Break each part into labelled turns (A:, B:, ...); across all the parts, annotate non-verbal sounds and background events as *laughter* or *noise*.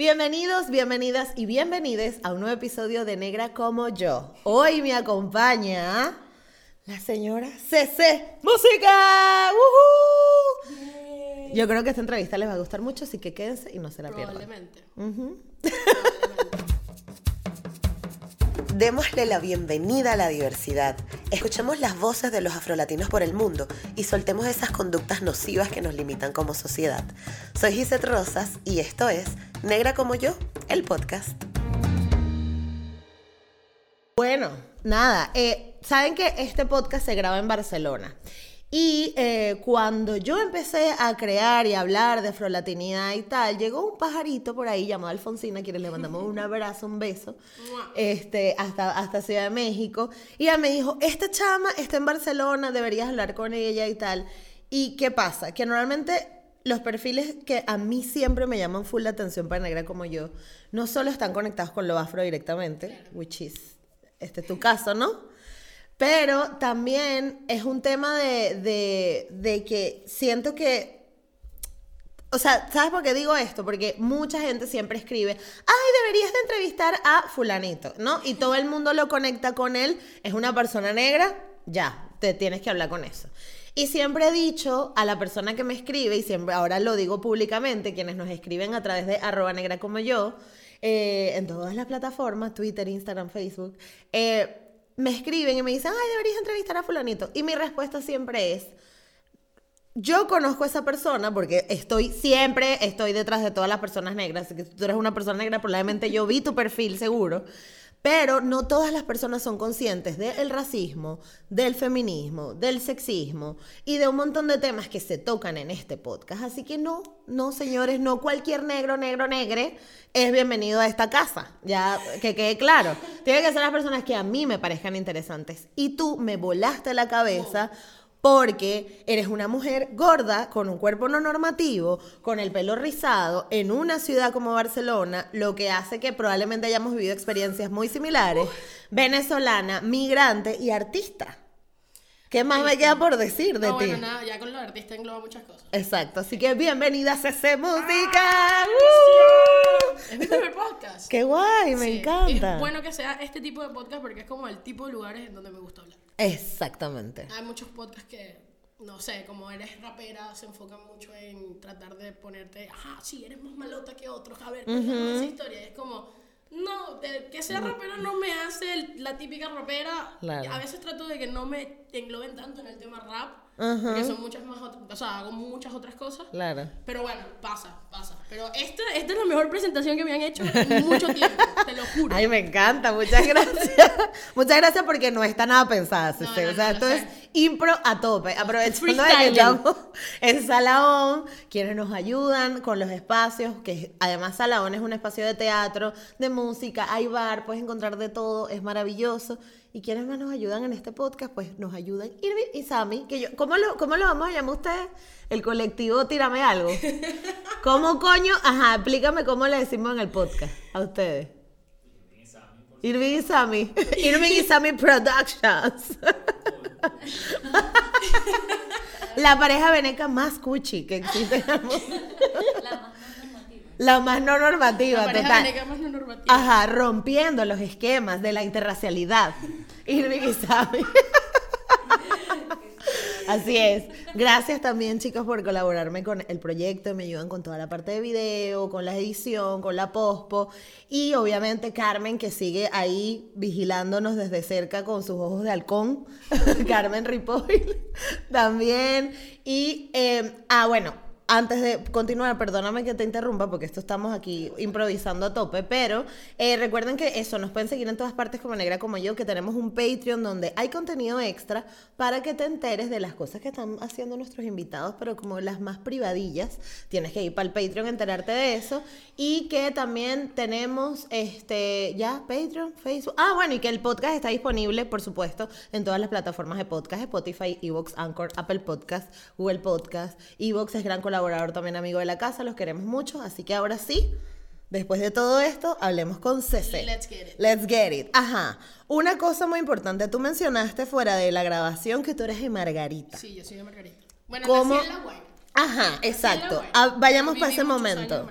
A: Bienvenidos, bienvenidas y bienvenides a un nuevo episodio de Negra como yo. Hoy me acompaña la señora CC Música. ¡Woohoo! Yo creo que esta entrevista les va a gustar mucho, así que quédense y no se la pierdan.
B: Probablemente.
A: Démosle la bienvenida a la diversidad. Escuchemos las voces de los afrolatinos por el mundo y soltemos esas conductas nocivas que nos limitan como sociedad. Soy Gisette Rosas y esto es Negra como yo, el podcast. Bueno, nada, eh, saben que este podcast se graba en Barcelona. Y eh, cuando yo empecé a crear y hablar de afrolatinidad y tal, llegó un pajarito por ahí llamado Alfonsina, a quien le mandamos un abrazo, un beso, este, hasta, hasta Ciudad de México. Y ella me dijo, esta chama está en Barcelona, deberías hablar con ella y tal. ¿Y qué pasa? Que normalmente los perfiles que a mí siempre me llaman full la atención para negra como yo, no solo están conectados con lo afro directamente, which is, este es tu caso, ¿no? Pero también es un tema de, de, que siento que o sea, ¿sabes por qué digo esto? Porque mucha gente siempre escribe, ay, deberías de entrevistar a fulanito, ¿no? Y todo el mundo lo conecta con él, es una persona negra, ya, te tienes que hablar con eso. Y siempre he dicho a la persona que me escribe, y siempre ahora lo digo públicamente, quienes nos escriben a través de arroba negra como yo, eh, en todas las plataformas, Twitter, Instagram, Facebook, eh, me escriben y me dicen, ay, deberías entrevistar a fulanito. Y mi respuesta siempre es, yo conozco a esa persona porque estoy siempre, estoy detrás de todas las personas negras. Que si tú eres una persona negra, probablemente yo vi tu perfil seguro. Pero no todas las personas son conscientes del racismo, del feminismo, del sexismo y de un montón de temas que se tocan en este podcast. Así que no, no, señores, no cualquier negro, negro, negre es bienvenido a esta casa. Ya que quede claro. Tienen que ser las personas que a mí me parezcan interesantes. Y tú me volaste la cabeza porque eres una mujer gorda, con un cuerpo no normativo, con el pelo rizado, en una ciudad como Barcelona, lo que hace que probablemente hayamos vivido experiencias muy similares, venezolana, migrante y artista. ¿Qué más me queda por decir de
B: no,
A: ti?
B: bueno, nada, ya con lo de artista engloba muchas cosas.
A: Exacto, así que bienvenida a CC Música.
B: Es mi primer podcast.
A: ¡Qué guay! Me
B: Sí,
A: encanta.
B: Es bueno que sea este tipo de podcast porque es como el tipo de lugares en donde me gusta hablar.
A: Exactamente.
B: Hay muchos podcasts que, no sé, como eres rapera, se enfocan mucho en tratar de ponerte, ajá, sí, eres más malota que otros, a ver, cuéntame esa historia. Es como, no, de- que sea rapera no me hace el- la típica rapera.
A: Claro.
B: A veces trato de que no me engloben tanto en el tema rap, porque son muchas más otras, o sea, hago muchas otras cosas.
A: Claro.
B: Pero bueno, pasa, pasa. Pero esta, esta es la mejor presentación que me han hecho en mucho tiempo, te lo juro.
A: Ay, me encanta, muchas gracias. *laughs* muchas gracias porque no está nada pensada,
B: No, no,
A: o sea,
B: no,
A: esto es impro a tope. Aprovechando de que estamos en Salaón, quienes nos ayudan con los espacios, que además Salaón es un espacio de teatro, de música, hay bar, puedes encontrar de todo, es maravilloso. Y quienes más nos ayudan en este podcast, pues nos ayudan Irving y Sammy, que yo, ¿cómo lo, cómo lo vamos a llamar ustedes? El colectivo Tírame Algo. *laughs* ¿Cómo coño? Ajá, explícame cómo le decimos en el podcast a ustedes. Irving y Sammy. Irving y Sammy Productions. *laughs* La pareja veneca más cuchi que existe en el mundo. La más no normativa,
B: La
A: total.
B: más no normativa.
A: Ajá, rompiendo los esquemas de la interracialidad. Irving *laughs* y Sammy. *laughs* Así es. Gracias también, chicos, por colaborarme con el proyecto. Me ayudan con toda la parte de video, con la edición, con la pospo. Y obviamente Carmen, que sigue ahí vigilándonos desde cerca con sus ojos de halcón. *laughs* Carmen Ripoll también. Y, eh, ah, bueno, antes de continuar, perdóname que te interrumpa porque esto estamos aquí improvisando a tope, pero eh, recuerden que eso, nos pueden seguir en todas partes como Negra como yo, que tenemos un Patreon donde hay contenido extra para que te enteres de las cosas que están haciendo nuestros invitados, pero como las más privadillas, tienes que ir para el Patreon, enterarte de eso, y que también tenemos, este, ya, Patreon, Facebook, ah, bueno, y que el podcast está disponible, por supuesto, en todas las plataformas de podcast, Spotify, Evox, Anchor, Apple Podcast, Google Podcast, Evox es gran colaborador también amigo de la casa, los queremos mucho, así que ahora sí, después de todo esto, hablemos con CC.
B: Let's get it.
A: Let's get it. Ajá. Una cosa muy importante, tú mencionaste fuera de la grabación que tú eres de Margarita.
B: Sí, yo soy de Margarita. Bueno,
A: ¿Cómo?
B: nací en La Guaira.
A: Ajá, exacto.
B: La Guaira.
A: Ah, vayamos para ese momento.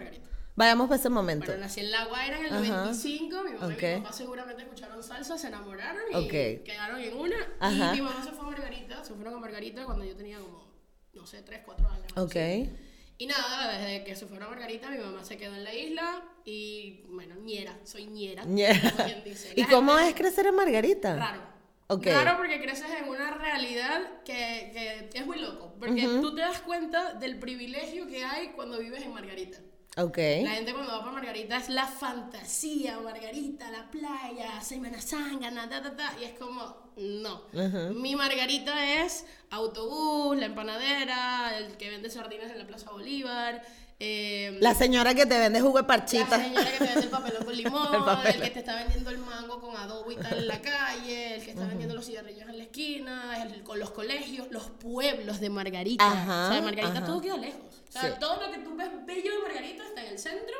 A: Vayamos para ese momento.
B: Bueno, nací en La Guaira en el
A: Ajá.
B: 95. Mi mamá
A: Ok.
B: y mi papá seguramente escucharon salsa, se enamoraron y
A: Ok.
B: quedaron en una.
A: Ajá.
B: Y mi mamá se fue a Margarita, se fueron a Margarita cuando yo tenía como, no sé, 3, 4 años.
A: Ok.
B: así. Y nada, desde que se fueron a Margarita, mi mamá se quedó en la isla y, bueno, ñera, soy ñera.
A: Ñera.
B: como quien dice. *laughs*
A: ¿Y cómo es crecer en Margarita?
B: Raro.
A: Ok.
B: Raro porque creces en una realidad que, que es muy loco. Porque tú te das cuenta del privilegio que hay cuando vives en Margarita.
A: Ok.
B: La gente cuando va para Margarita es la fantasía, Margarita, la playa, Semana Sangana, ta, ta, ta, y es como, no. Mi Margarita es autobús, la empanadera, el que vende sardinas en la Plaza Bolívar, eh,
A: La señora que te vende jugo de
B: la
A: parchita.
B: señora que te vende el papelón con *laughs* limón,
A: El
B: el,
A: papelón.
B: que te está vendiendo el mango con adobo y tal en la calle, el que está vendiendo los cigarrillos en la esquina, el, con los colegios, los pueblos de Margarita.
A: Ajá,
B: o sea, de Margarita
A: ajá.
B: todo queda lejos. O sea,
A: Sí.
B: todo lo que tú ves bello de Margarita está en el centro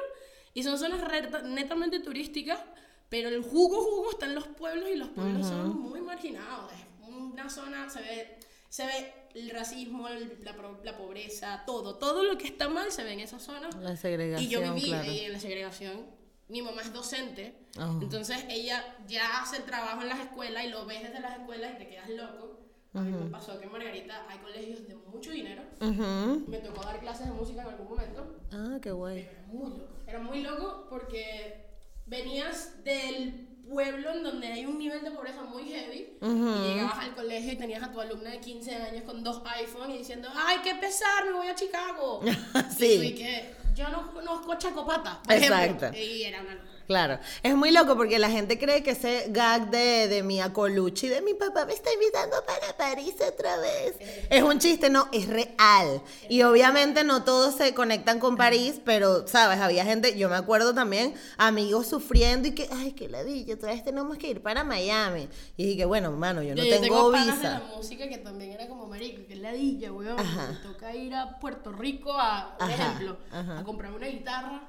B: y son zonas netamente turísticas, pero el jugo jugo está en los pueblos y los pueblos son muy marginados. Es una zona, se ve, se ve el racismo, el- la, la pobreza, todo, todo lo que está mal se ve en esas zonas.
A: La segregación,
B: Y yo viví
A: claro.
B: ahí en la segregación. Mi mamá es docente,
A: Ah.
B: entonces ella ya hace trabajo en las escuelas y lo ves desde las escuelas y te quedas loco. A mí me pasó que en Margarita hay colegios de mucho dinero.
A: Ujú.
B: Me tocó dar clases de música en algún momento.
A: Ah, qué guay.
B: Era muy loco. Era muy loco porque venías del pueblo en donde hay un nivel de pobreza muy heavy y llegabas al colegio y tenías a tu alumna de 15 años con dos iPhones y diciendo, ¡ay, qué pesar! Me voy a Chicago. *laughs*
A: Sí.
B: Y que yo no conozco Chacopata. por ejemplo.
A: Exacto.
B: Y era una.
A: Claro, es muy loco porque la gente cree que ese gag de, de Mia Colucci, de mi papá me está invitando para París otra vez, es un chiste, no, es real. Y obviamente no todos se conectan con París, pero, ¿sabes? Había gente, yo me acuerdo también, amigos sufriendo y que, ay, qué ladilla, otra vez tenemos que ir para Miami. Y dije, bueno, mano, yo no
B: Yo- yo
A: tengo
B: panas de
A: visa.
B: la música que también era como marico, que ladilla, weón. Me toca ir a Puerto Rico a, por ejemplo,
A: ajá.
B: a comprar una guitarra.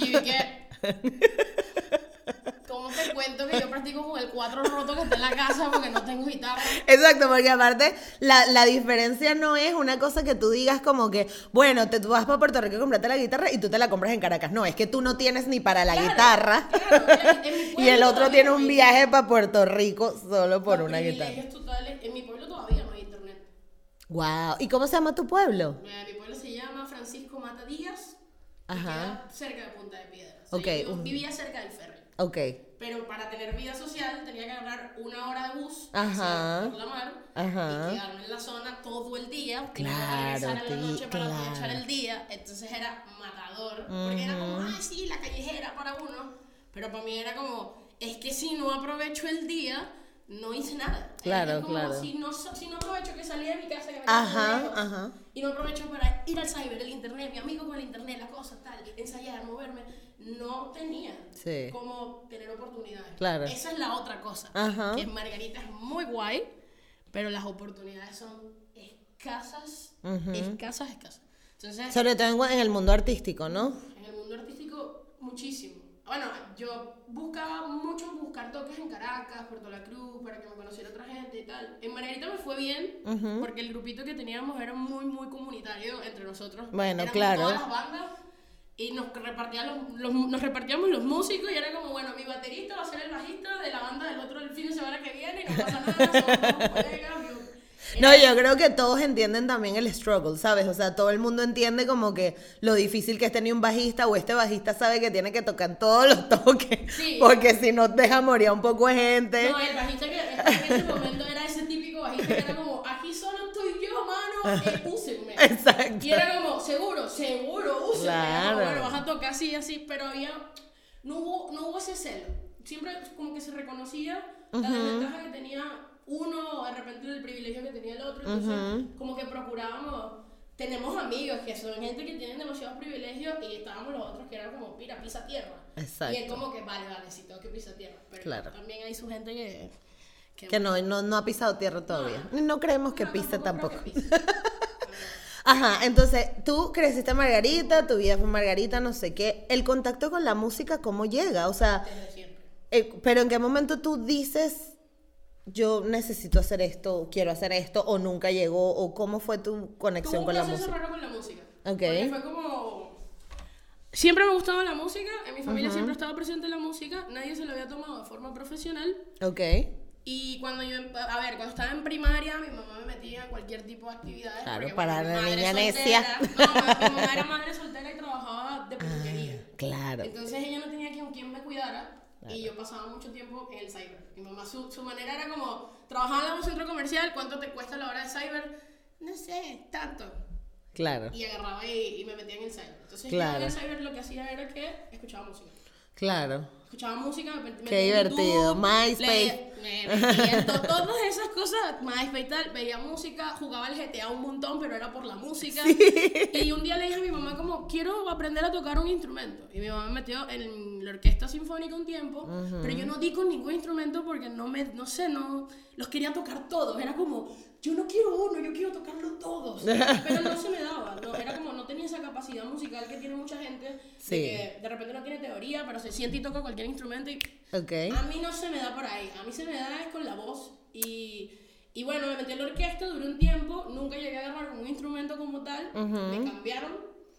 B: Y yo. ¿Cómo te cuento que yo practico con el cuatro roto que está en la casa porque no tengo guitarra?
A: Exacto, porque aparte la, la diferencia no es una cosa que tú digas como que, bueno, te, tú vas para Puerto Rico a comprarte la guitarra y tú te la compras en Caracas. No, es que tú no tienes ni para la
B: Claro,
A: guitarra
B: claro, en- en mi *laughs*
A: y el otro tiene un viaje para Puerto Rico solo por una guitarra.
B: totales. En mi pueblo todavía no hay internet.
A: Wow. ¿Y cómo se llama tu pueblo?
B: Eh, Mi pueblo se llama Francisco Mata Díaz. Y
A: Ajá.
B: Queda cerca de Punta de Piedra. O sea, yo vivía cerca del ferry.
A: Ok.
B: Pero para tener vida social tenía que agarrar una hora de bus
A: Ajá.
B: por la mar
A: Ajá.
B: y quedarme en la zona todo el día. y
A: Claro,
B: regresar en la noche para
A: claro.
B: aprovechar el día. Entonces era matador. Porque era como, ay, sí, la callejera para uno. Pero para mí era como, es que si no aprovecho el día, no hice nada.
A: Claro,
B: es como,
A: claro.
B: Si no, si no aprovecho que salí de mi casa, que me
A: Ajá,
B: lejos,
A: ajá.
B: y no aprovecho para ir al cyber, el internet, mi amigo con el internet, la cosa, tal, ensayar, moverme, no tenía
A: Sí.
B: como tener oportunidades.
A: Claro.
B: Esa es la otra cosa.
A: Ajá.
B: Que Margarita es muy guay, pero las oportunidades son escasas, escasas, escasas. Entonces,
A: Sobre todo en, en el mundo artístico, ¿no?
B: en el mundo artístico, muchísimo. Bueno, yo buscaba mucho buscar toques en Caracas, Puerto La Cruz, para que me conociera otra gente y tal. En Margarita me fue bien, porque el grupito que teníamos era muy, muy comunitario entre nosotros.
A: Bueno,
B: Éramos
A: claro.
B: Todas las bandas. Y nos, repartían los, los- nos repartíamos los músicos y era como, bueno, mi baterista va a ser el bajista de la banda del otro el fin de semana que viene y no pasa nada, somos *laughs* colegas.
A: No, yo creo que todos entienden también el struggle, ¿sabes? O sea, todo el mundo entiende como que lo difícil que es tener un bajista o este bajista sabe que tiene que tocar todos los *laughs* toques,
B: Sí.
A: porque si no deja morir a un poco de gente.
B: No, el bajista que en ese momento era ese típico bajista que era como, aquí solo estoy yo, mano, eh, *laughs* úsenme.
A: Exacto.
B: Y era como, seguro, seguro, úsame.
A: Claro.
B: Bueno, vas a tocar así, así, pero había, no hubo, no hubo ese celo. Siempre como que se reconocía la desventaja que tenía uno, de repente el privilegio que tenía el otro. Entonces, como que procurábamos, tenemos amigos que son gente que tienen demasiados privilegios y estábamos los otros que eran como, mira, pisa tierra.
A: Exacto.
B: Y es como que, vale, vale, sí, tengo que pisar tierra. Pero
A: Claro.
B: también hay su gente que...
A: Que no, no, no ha pisado tierra todavía. Y no creemos que
B: no,
A: pise
B: tampoco que pise. *laughs*
A: Ajá, entonces tú creciste en Margarita, tu vida fue Margarita, no sé qué. El contacto con la música, ¿cómo llega? O sea,
B: Desde siempre.
A: eh, pero ¿en qué momento tú dices, yo necesito hacer esto, quiero hacer esto, o nunca llegó, o cómo fue tu conexión
B: Tuve un
A: con la música?
B: raro con la música. Porque fue como... Siempre me ha gustado la música, en mi familia siempre ha estado presente la música, nadie se lo había tomado de forma profesional.
A: Ok,
B: Y cuando yo, a ver, cuando estaba en primaria, mi mamá me metía en cualquier tipo de actividades.
A: Claro,
B: porque,
A: para
B: bueno,
A: la niña necia. *laughs*
B: No, mi mamá era madre soltera y trabajaba de peluquería.
A: claro.
B: Entonces ella no tenía quien, quien me cuidara y yo pasaba mucho tiempo en el cyber. Mi mamá, su, su manera era como, trabajaba en un centro comercial, ¿cuánto te cuesta la hora de cyber? No sé, tanto.
A: Claro,
B: Y agarraba y, y me metía en el cyber. Entonces
A: Claro.
B: yo en el cyber lo que hacía era que escuchaba música.
A: claro.
B: Escuchaba música, me, me
A: Qué divertido.
B: YouTube,
A: MySpace.
B: le- me to- todas esas cosas, MySpace tal, veía música, jugaba el GTA un montón, pero era por la música. Y un día le dije a mi mamá como, quiero aprender a tocar un instrumento. Y mi mamá me metió en la orquesta sinfónica un tiempo, pero yo no di con ningún instrumento porque no me, no sé, no, los quería tocar todos. Era como, yo no quiero uno, yo quiero tocarlos todos. *laughs* Pero no se me daba, no, era como, no tenía esa capacidad musical que tiene mucha gente,
A: Sí.
B: de que de repente no tiene teoría, pero se siente y toca cualquier instrumento y
A: Ok.
B: a mí no se me da por ahí, a mí se me da es con la voz y, y bueno, me metí en la orquesta, duré un tiempo, nunca llegué a agarrar un instrumento como tal, me cambiaron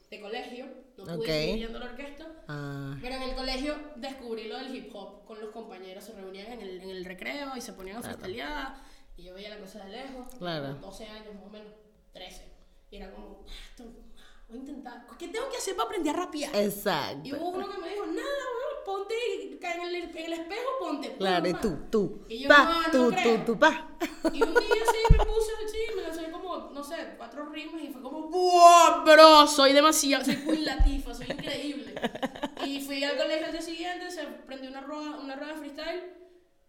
B: de colegio, no pude
A: Ok.
B: seguir yendo a la orquesta,
A: Ah,
B: pero en el colegio descubrí lo del hip hop con los compañeros, se reunían en el, en el recreo y se ponían a freestylear y yo veía la cosa de lejos,
A: Claro.
B: como 12 años más o menos, 13, y era como, "Ah, esto, voy a intentar, ¿qué tengo que hacer para aprender a rapear? Y
A: exacto.
B: hubo uno que me dijo, nada, weón, ponte y en el, en el espejo, ponte.
A: Claro, y tú, tú.
B: Y yo,
A: Pa,
B: no, no
A: tú,
B: creo.
A: tú, tú, pa.
B: Y un día sí me puse así, me lancé como, no sé, cuatro rimas y fue como, ¡buah, bro! Soy demasiado, soy muy latifa, soy increíble. Y fui al colegio al día siguiente, se prendió una rueda, una rueda freestyle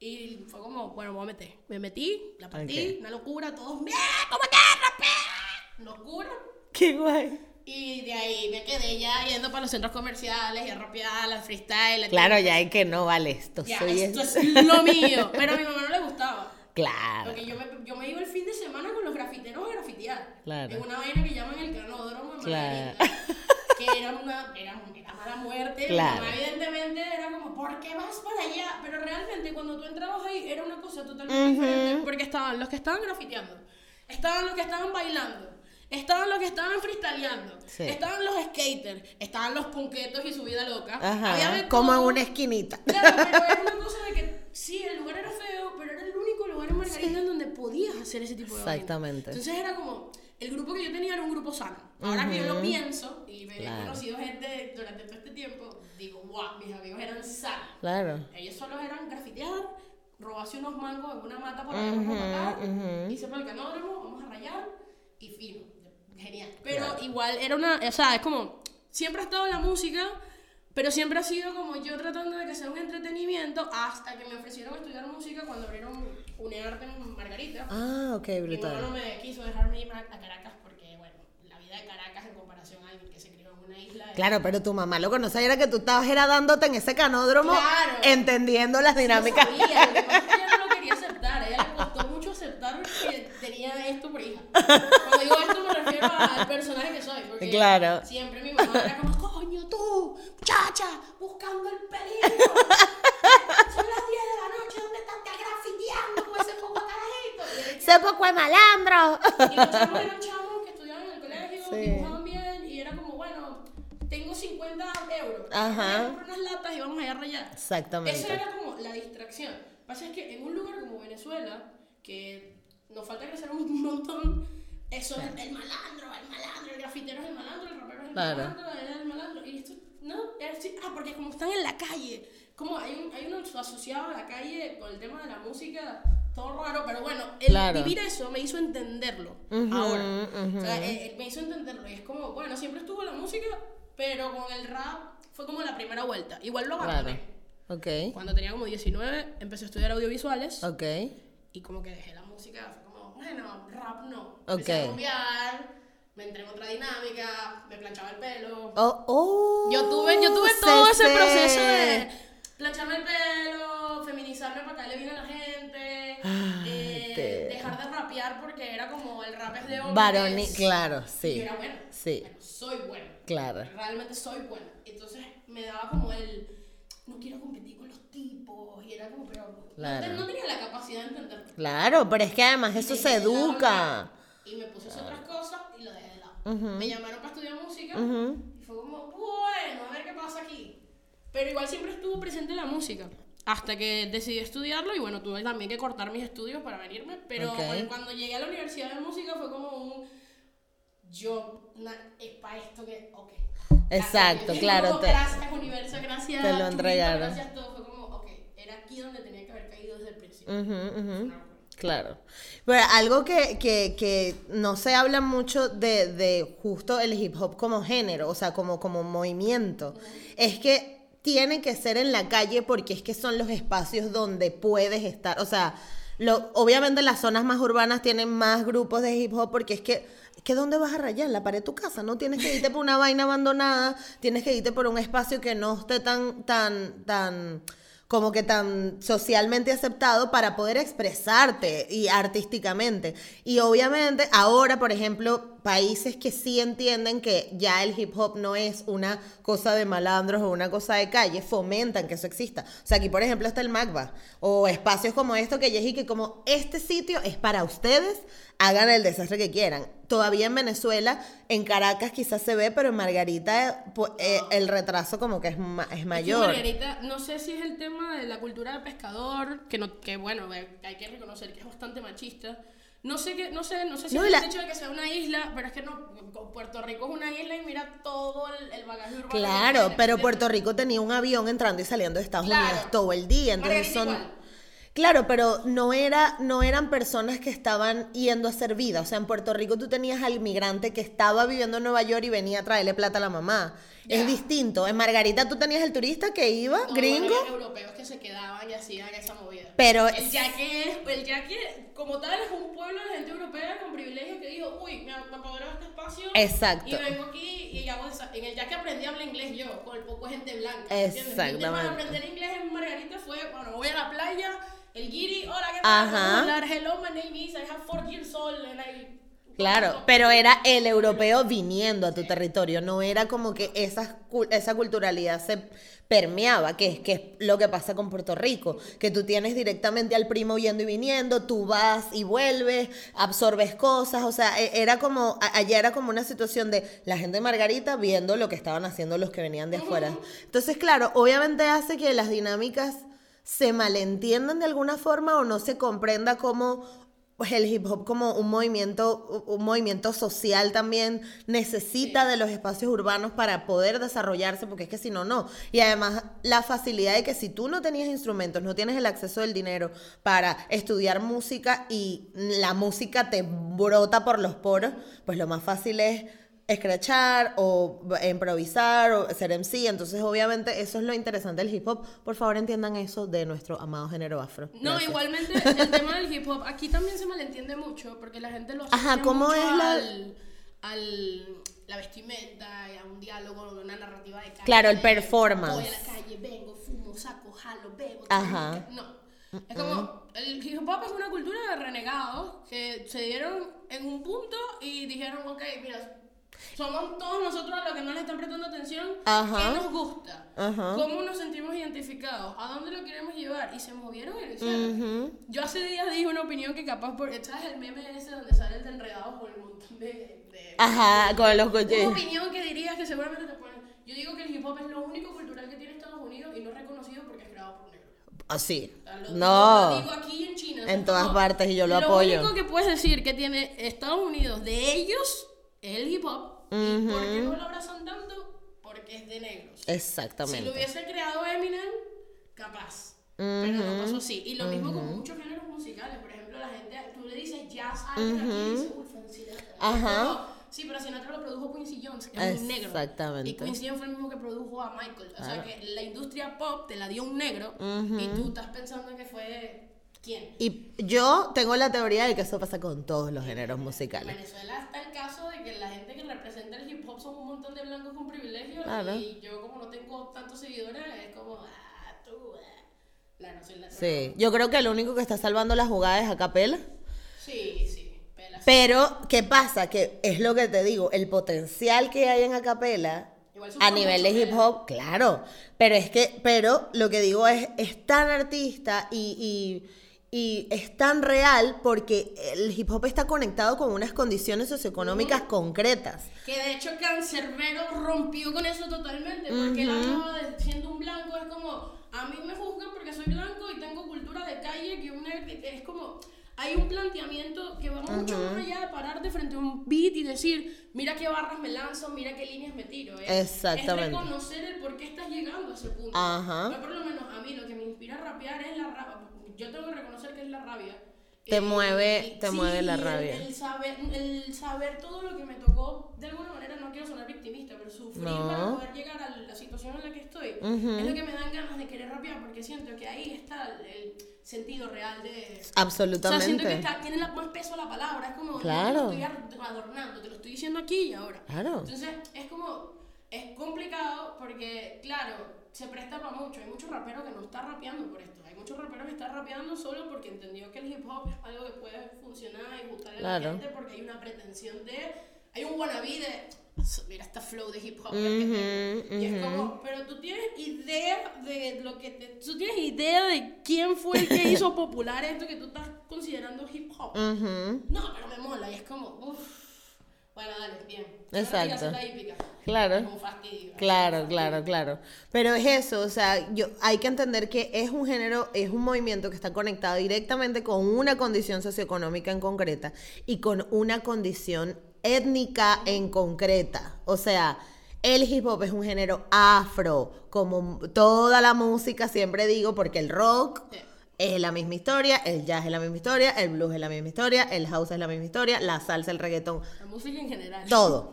B: y fue como, bueno, me voy a meter. Me metí, la partí,
A: Ok.
B: una locura, todos, ¡bien! ¿Cómo te? Locura.
A: Qué guay.
B: Y de ahí me quedé ya yendo para los centros comerciales y a rapear, la freestyle. la
A: Claro, ya hay que no vale esto.
B: Ya,
A: soy
B: esto
A: es-
B: es lo *laughs* mío. Pero a mi mamá no le gustaba.
A: Claro.
B: Porque yo me, yo me iba el fin de semana con los grafiteros a grafitear.
A: Claro.
B: En una vaina que llaman el canódromo
A: Claro.
B: Que era una era, era mala muerte.
A: Claro.
B: Mi mamá, evidentemente, era como, ¿por qué vas para allá? Pero realmente, cuando tú entrabas ahí, era una cosa totalmente diferente. Porque estaban los que estaban grafiteando, estaban los que estaban bailando. Estaban los que estaban freestyleando,
A: Sí.
B: estaban los skaters, estaban los punquetos y su vida loca.
A: Ajá.
B: Había
A: Como en una esquinita.
B: Claro, pero era una cosa de que sí, el lugar era feo, pero era el único lugar en Margarita en donde podías hacer ese tipo de.
A: Exactamente.
B: Entonces era como, el grupo que yo tenía era un grupo sano. Ahora que yo lo pienso y me he
A: Claro.
B: conocido gente durante todo este tiempo, digo, wow, mis amigos eran sanos.
A: Claro.
B: Ellos solo eran grafitear, robarse unos mangos en una mata para irnos a matar, irse para el canódromo, vamos a rayar y fino. Genial. Pero igual era una, o sea, es como, siempre ha estado la música, pero siempre ha sido como yo tratando de que sea un entretenimiento hasta que me ofrecieron estudiar música cuando abrieron UNEARTE en Margarita.
A: Ah, ok,
B: Mi
A: brutal.
B: no me quiso dejarme ir a Caracas porque, bueno, la vida de Caracas en comparación a alguien que se crió en una isla.
A: Claro, pero tu mamá lo sabía era que tú estabas era dándote en ese canódromo,
B: Claro.
A: entendiendo las dinámicas.
B: Yo sabía, lo que pasa es que ella no lo quería aceptar, ella le costó mucho aceptar que tenía esto por hija. Cuando digo esto me refiero al personaje que soy, porque
A: Claro.
B: siempre mi mamá era como, coño tú, muchacha, buscando el peligro. Son las 10 de la noche, ¿dónde estás grafiteando con ese poco carajito? Y ella-
A: ¡Se poco es malandro!
B: y los chamos eran chamos que estudiaban en el colegio,
A: Sí.
B: dibujaban bien, y era como, bueno, tengo 50 euros.
A: Ajá.
B: Voy a unas latas y vamos a ir a rayar.
A: Exactamente.
B: Esa era como la distracción. Lo que pasa es que en un lugar como Venezuela, que nos falta crecer un montón, eso es el malandro, el malandro, el grafitero es el malandro, el rapero es el
A: Claro.
B: malandro, el malandro. Y esto, no, ah, porque como están en la calle, como hay, un, hay uno asociado a la calle con el tema de la música, todo raro, pero bueno, el
A: Claro.
B: vivir eso me hizo entenderlo ahora. O sea, eh, eh, me hizo entenderlo. Y es como, bueno, siempre estuvo la música, pero con el rap fue como la primera vuelta. Igual lo
A: Claro.
B: abandoné.
A: Ok.
B: Cuando tenía como 19, empecé a estudiar audiovisuales.
A: Ok.
B: Y como que dejé la música, fue como, bueno, rap no. Empecé
A: Ok.
B: a rumbear, me entré en otra dinámica, me planchaba el pelo.
A: Oh, oh,
B: Yo tuve, yo tuve todo ese proceso de plancharme el pelo, feminizarme para caerle bien a la gente, *gasps* eh,
A: te-
B: dejar de rapear porque era como el rap es de hombres.
A: Varoni, claro,
B: Y
A: sí.
B: yo era buena.
A: Sí.
B: Bueno, soy buena.
A: Claro.
B: Realmente soy buena. Entonces me daba como el, no quiero competir con los tipos. Y era como, pero no
A: Claro.
B: te- no, tenía la capacidad de entenderlo.
A: Claro, pero es que además eso
B: Y
A: se educa.
B: Y me puse hacer otras cosas y lo dejé de lado. Me llamaron para estudiar música y fue como, bueno, a ver qué pasa aquí. Pero igual siempre estuvo presente la música. Hasta que decidí estudiarlo y bueno, tuve también que cortar mis estudios para venirme. Pero
A: Ok.
B: cuando llegué a la universidad de música fue como un. Yo, na- es para esto que. Ok.
A: Exacto, claro,
B: Como,
A: te-
B: Gracias, universo, gracias.
A: te lo entregaron.
B: Gracias, todo. Fue como, ok, era aquí donde tenía que haber caído desde el principio.
A: Ujú.
B: Fue una locura.
A: Claro. Pero algo que, que, que no se habla mucho de, de justo el hip hop como género, o sea, como, como movimiento, es que tiene que ser en la calle porque es que son los espacios donde puedes estar. O sea, lo, obviamente las zonas más urbanas tienen más grupos de hip hop porque es que, que ¿dónde vas a rayar? La pared de tu casa. No tienes que irte por una vaina abandonada, tienes que irte por un espacio que no esté tan, tan, tan como que tan socialmente aceptado para poder expresarte y artísticamente. Y obviamente ahora, por ejemplo, países que sí entienden que ya el hip hop no es una cosa de malandros o una cosa de calle, fomentan que eso exista. O sea, aquí por ejemplo está el MACBA o espacios como esto que y que como este sitio es para ustedes, hagan el desastre que quieran. Todavía en Venezuela, en Caracas quizás se ve, pero en Margarita eh, el retraso como que es, ma- es
B: Es que
A: mayor.
B: Margarita, no sé si es el tema de la cultura del pescador, que, no, que bueno, hay que reconocer que es bastante machista. No sé, qué, no sé, no sé si
A: No,
B: es el hecho de que sea una isla, pero es que no, Puerto Rico es una isla y mira todo el, el bagaje urbano.
A: Claro, pero. Puerto Rico tenía un avión entrando y saliendo de Estados
B: Claro.
A: Unidos todo el día, entonces
B: Margarita
A: son
B: igual.
A: Claro, pero no era no eran personas que estaban yendo a hacer vida, o sea, en Puerto Rico tú tenías al inmigrante que estaba viviendo en Nueva York y venía a traerle plata a la mamá.
B: Ya.
A: Es distinto. En Margarita tú tenías el turista que iba,
B: No,
A: gringo,
B: bueno, europeos que se quedaban y hacían esa movida.
A: Pero-
B: El yaque, es- el yaque, como tal, es un pueblo de gente europea con privilegio que dijo, uy, me, me apodero de este espacio.
A: Exacto.
B: Y vengo aquí y hago esa- En el yaque aprendí a hablar inglés yo, con el poco gente blanca. ¿entiendes? Mi tema de
A: Exactamente.
B: aprender inglés en Margarita fue, bueno, voy a la playa, el guiri, hola, ¿qué tal?
A: Ajá.
B: Vamos a hablar, hello, my name is, I have four years old, and I...
A: Claro, pero era el europeo viniendo a tu territorio, no era como que esa, esa culturalidad se permeaba, que es, que es lo que pasa con Puerto Rico, que tú tienes directamente al primo yendo y viniendo, tú vas y vuelves, absorbes cosas, o sea, e- era como, allá era como una situación de la gente de Margarita viendo lo que estaban haciendo los que venían de afuera. Entonces, claro, obviamente hace que las dinámicas se malentiendan de alguna forma o no se comprenda como pues, el hip hop como un movimiento, un movimiento social también necesita de los espacios urbanos para poder desarrollarse, porque es que si no, no. Y además la facilidad de que si tú no tenías instrumentos, no tienes el acceso del dinero para estudiar música y la música te brota por los poros, pues lo más fácil es escrachar o improvisar o ser MC. Entonces, obviamente, eso es lo interesante del hip hop. Por favor, entiendan eso de nuestro amado género afro.
B: No,
A: Gracias.
B: igualmente el *laughs* tema del hip hop aquí también se malentiende mucho porque la gente lo asocia
A: Ajá, ¿cómo
B: mucho
A: es la-
B: al, al- la vestimenta y a un diálogo, una narrativa de calle.
A: Claro, el performance.
B: Voy a la calle, vengo, fumo, saco, jalo, bebo.
A: Ajá.
B: No. Es como, el hip hop es una cultura de renegados que se dieron en un punto y dijeron, ok, mira, somos todos nosotros los que no le están prestando atención.
A: Ajá.
B: ¿Qué nos gusta?
A: Ajá.
B: ¿Cómo nos sentimos identificados? ¿A dónde lo queremos llevar? Y se movieron y lo hicieron. Yo hace días dije una opinión que capaz por... ¿Sabes el meme ese donde sale el de enredado con el montón de... de-
A: Ajá, con los
B: Una
A: coches.
B: opinión que dirías que seguramente te ponen... Yo digo que el hip hop es lo único cultural que tiene Estados Unidos y no es reconocido porque es creado por negros.
A: Así.
B: O sea, lo-
A: No.
B: Lo digo aquí en China.
A: En todas
B: como-
A: partes y yo lo apoyo.
B: Lo único que puedes decir que tiene Estados Unidos de ellos es el hip hop. ¿Y por qué no lo abrazan tanto? Porque es de negros. Si
A: Exactamente.
B: lo hubiese creado Eminem, capaz. Pero no pasó así. Y lo mismo con muchos géneros musicales. Por ejemplo, la gente, tú le dices jazz a alguien aquí y dice, uy.
A: Ajá.
B: No, Sí, pero Sinatra lo produjo Quincy Jones, que es un negro.
A: Exactamente.
B: Y Quincy Jones fue el mismo que produjo a Michael. O sea que la industria pop te la dio un negro y tú estás pensando que fue. ¿Quién?
A: Y yo tengo la teoría de que eso pasa con todos los géneros
B: En
A: musicales.
B: Venezuela está el caso de que la gente que representa el hip hop son un montón de blancos con privilegios
A: Claro.
B: y yo como no tengo tantos seguidores es como, ah, tú, ah. La, no soy la
A: Sí, yo creo que lo único que está salvando la jugada es Acapela.
B: Sí, sí, pelas.
A: Pero, ¿qué pasa? Que es lo que te digo, el potencial que hay en Acapela a nivel de hip hop, claro. Pero es que, pero lo que digo es, es tan artista y, y, y es tan real porque el hip hop está conectado con unas condiciones socioeconómicas concretas.
B: Que de hecho Cancerbero rompió con eso totalmente, porque él hablaba de siendo un blanco, es como, a mí me juzgan porque soy blanco y tengo cultura de calle, que un negro, que es como, hay un planteamiento que va mucho más allá de pararte frente a un beat y decir, mira qué barras me lanzo, mira qué líneas me tiro. Es,
A: Exactamente.
B: Es reconocer el por qué estás llegando a ese punto.
A: Ajá.
B: Pero por lo menos a mí lo que me inspira a rapear es la rabia. Yo tengo que reconocer que es la rabia.
A: Te
B: Eh,
A: mueve- te
B: sí,
A: mueve la
B: y el-
A: rabia.
B: El, saber, el saber todo lo que me tocó, de alguna manera no quiero sonar victimista, pero sufrir
A: No.
B: para poder llegar a la situación en la que estoy, es lo que me dan ganas de querer rapear, porque siento que ahí está el, sentido real de... O sea, siento que
A: Absolutamente.
B: está, tiene la- más peso la palabra, es como,
A: Claro.
B: te lo estoy adornando, te lo estoy diciendo aquí y ahora.
A: Claro.
B: Entonces, es como, es complicado porque, claro, se presta para mucho. Hay muchos raperos que no están rapeando por esto. Hay muchos raperos que están rapeando solo porque entendió que el hip hop es algo que puede funcionar y gustarle a la
A: Claro.
B: gente porque hay una pretensión de... Hay un wannabe de... Mira esta flow de hip hop. que tengo". Y es como, pero tú tienes idea de lo que te... Tú tienes idea de quién fue el que hizo *laughs* popular esto que tú estás considerando hip hop. No, pero me mola y es como, uff. Bueno, dale, bien.
A: Exacto.
B: La hípica.
A: Claro.
B: Es un fastidio.
A: Claro, claro, claro. Pero es eso, o sea, yo hay que entender que es un género, es un movimiento que está conectado directamente con una condición socioeconómica en concreta y con una condición étnica en concreta. O sea, el hip hop es un género afro, como toda la música, siempre digo, porque el rock
B: Sí.
A: Es la misma historia, el jazz es la misma historia, el blues es la misma historia, el house es la misma historia, la salsa, el reggaetón,
B: La música en general.
A: todo.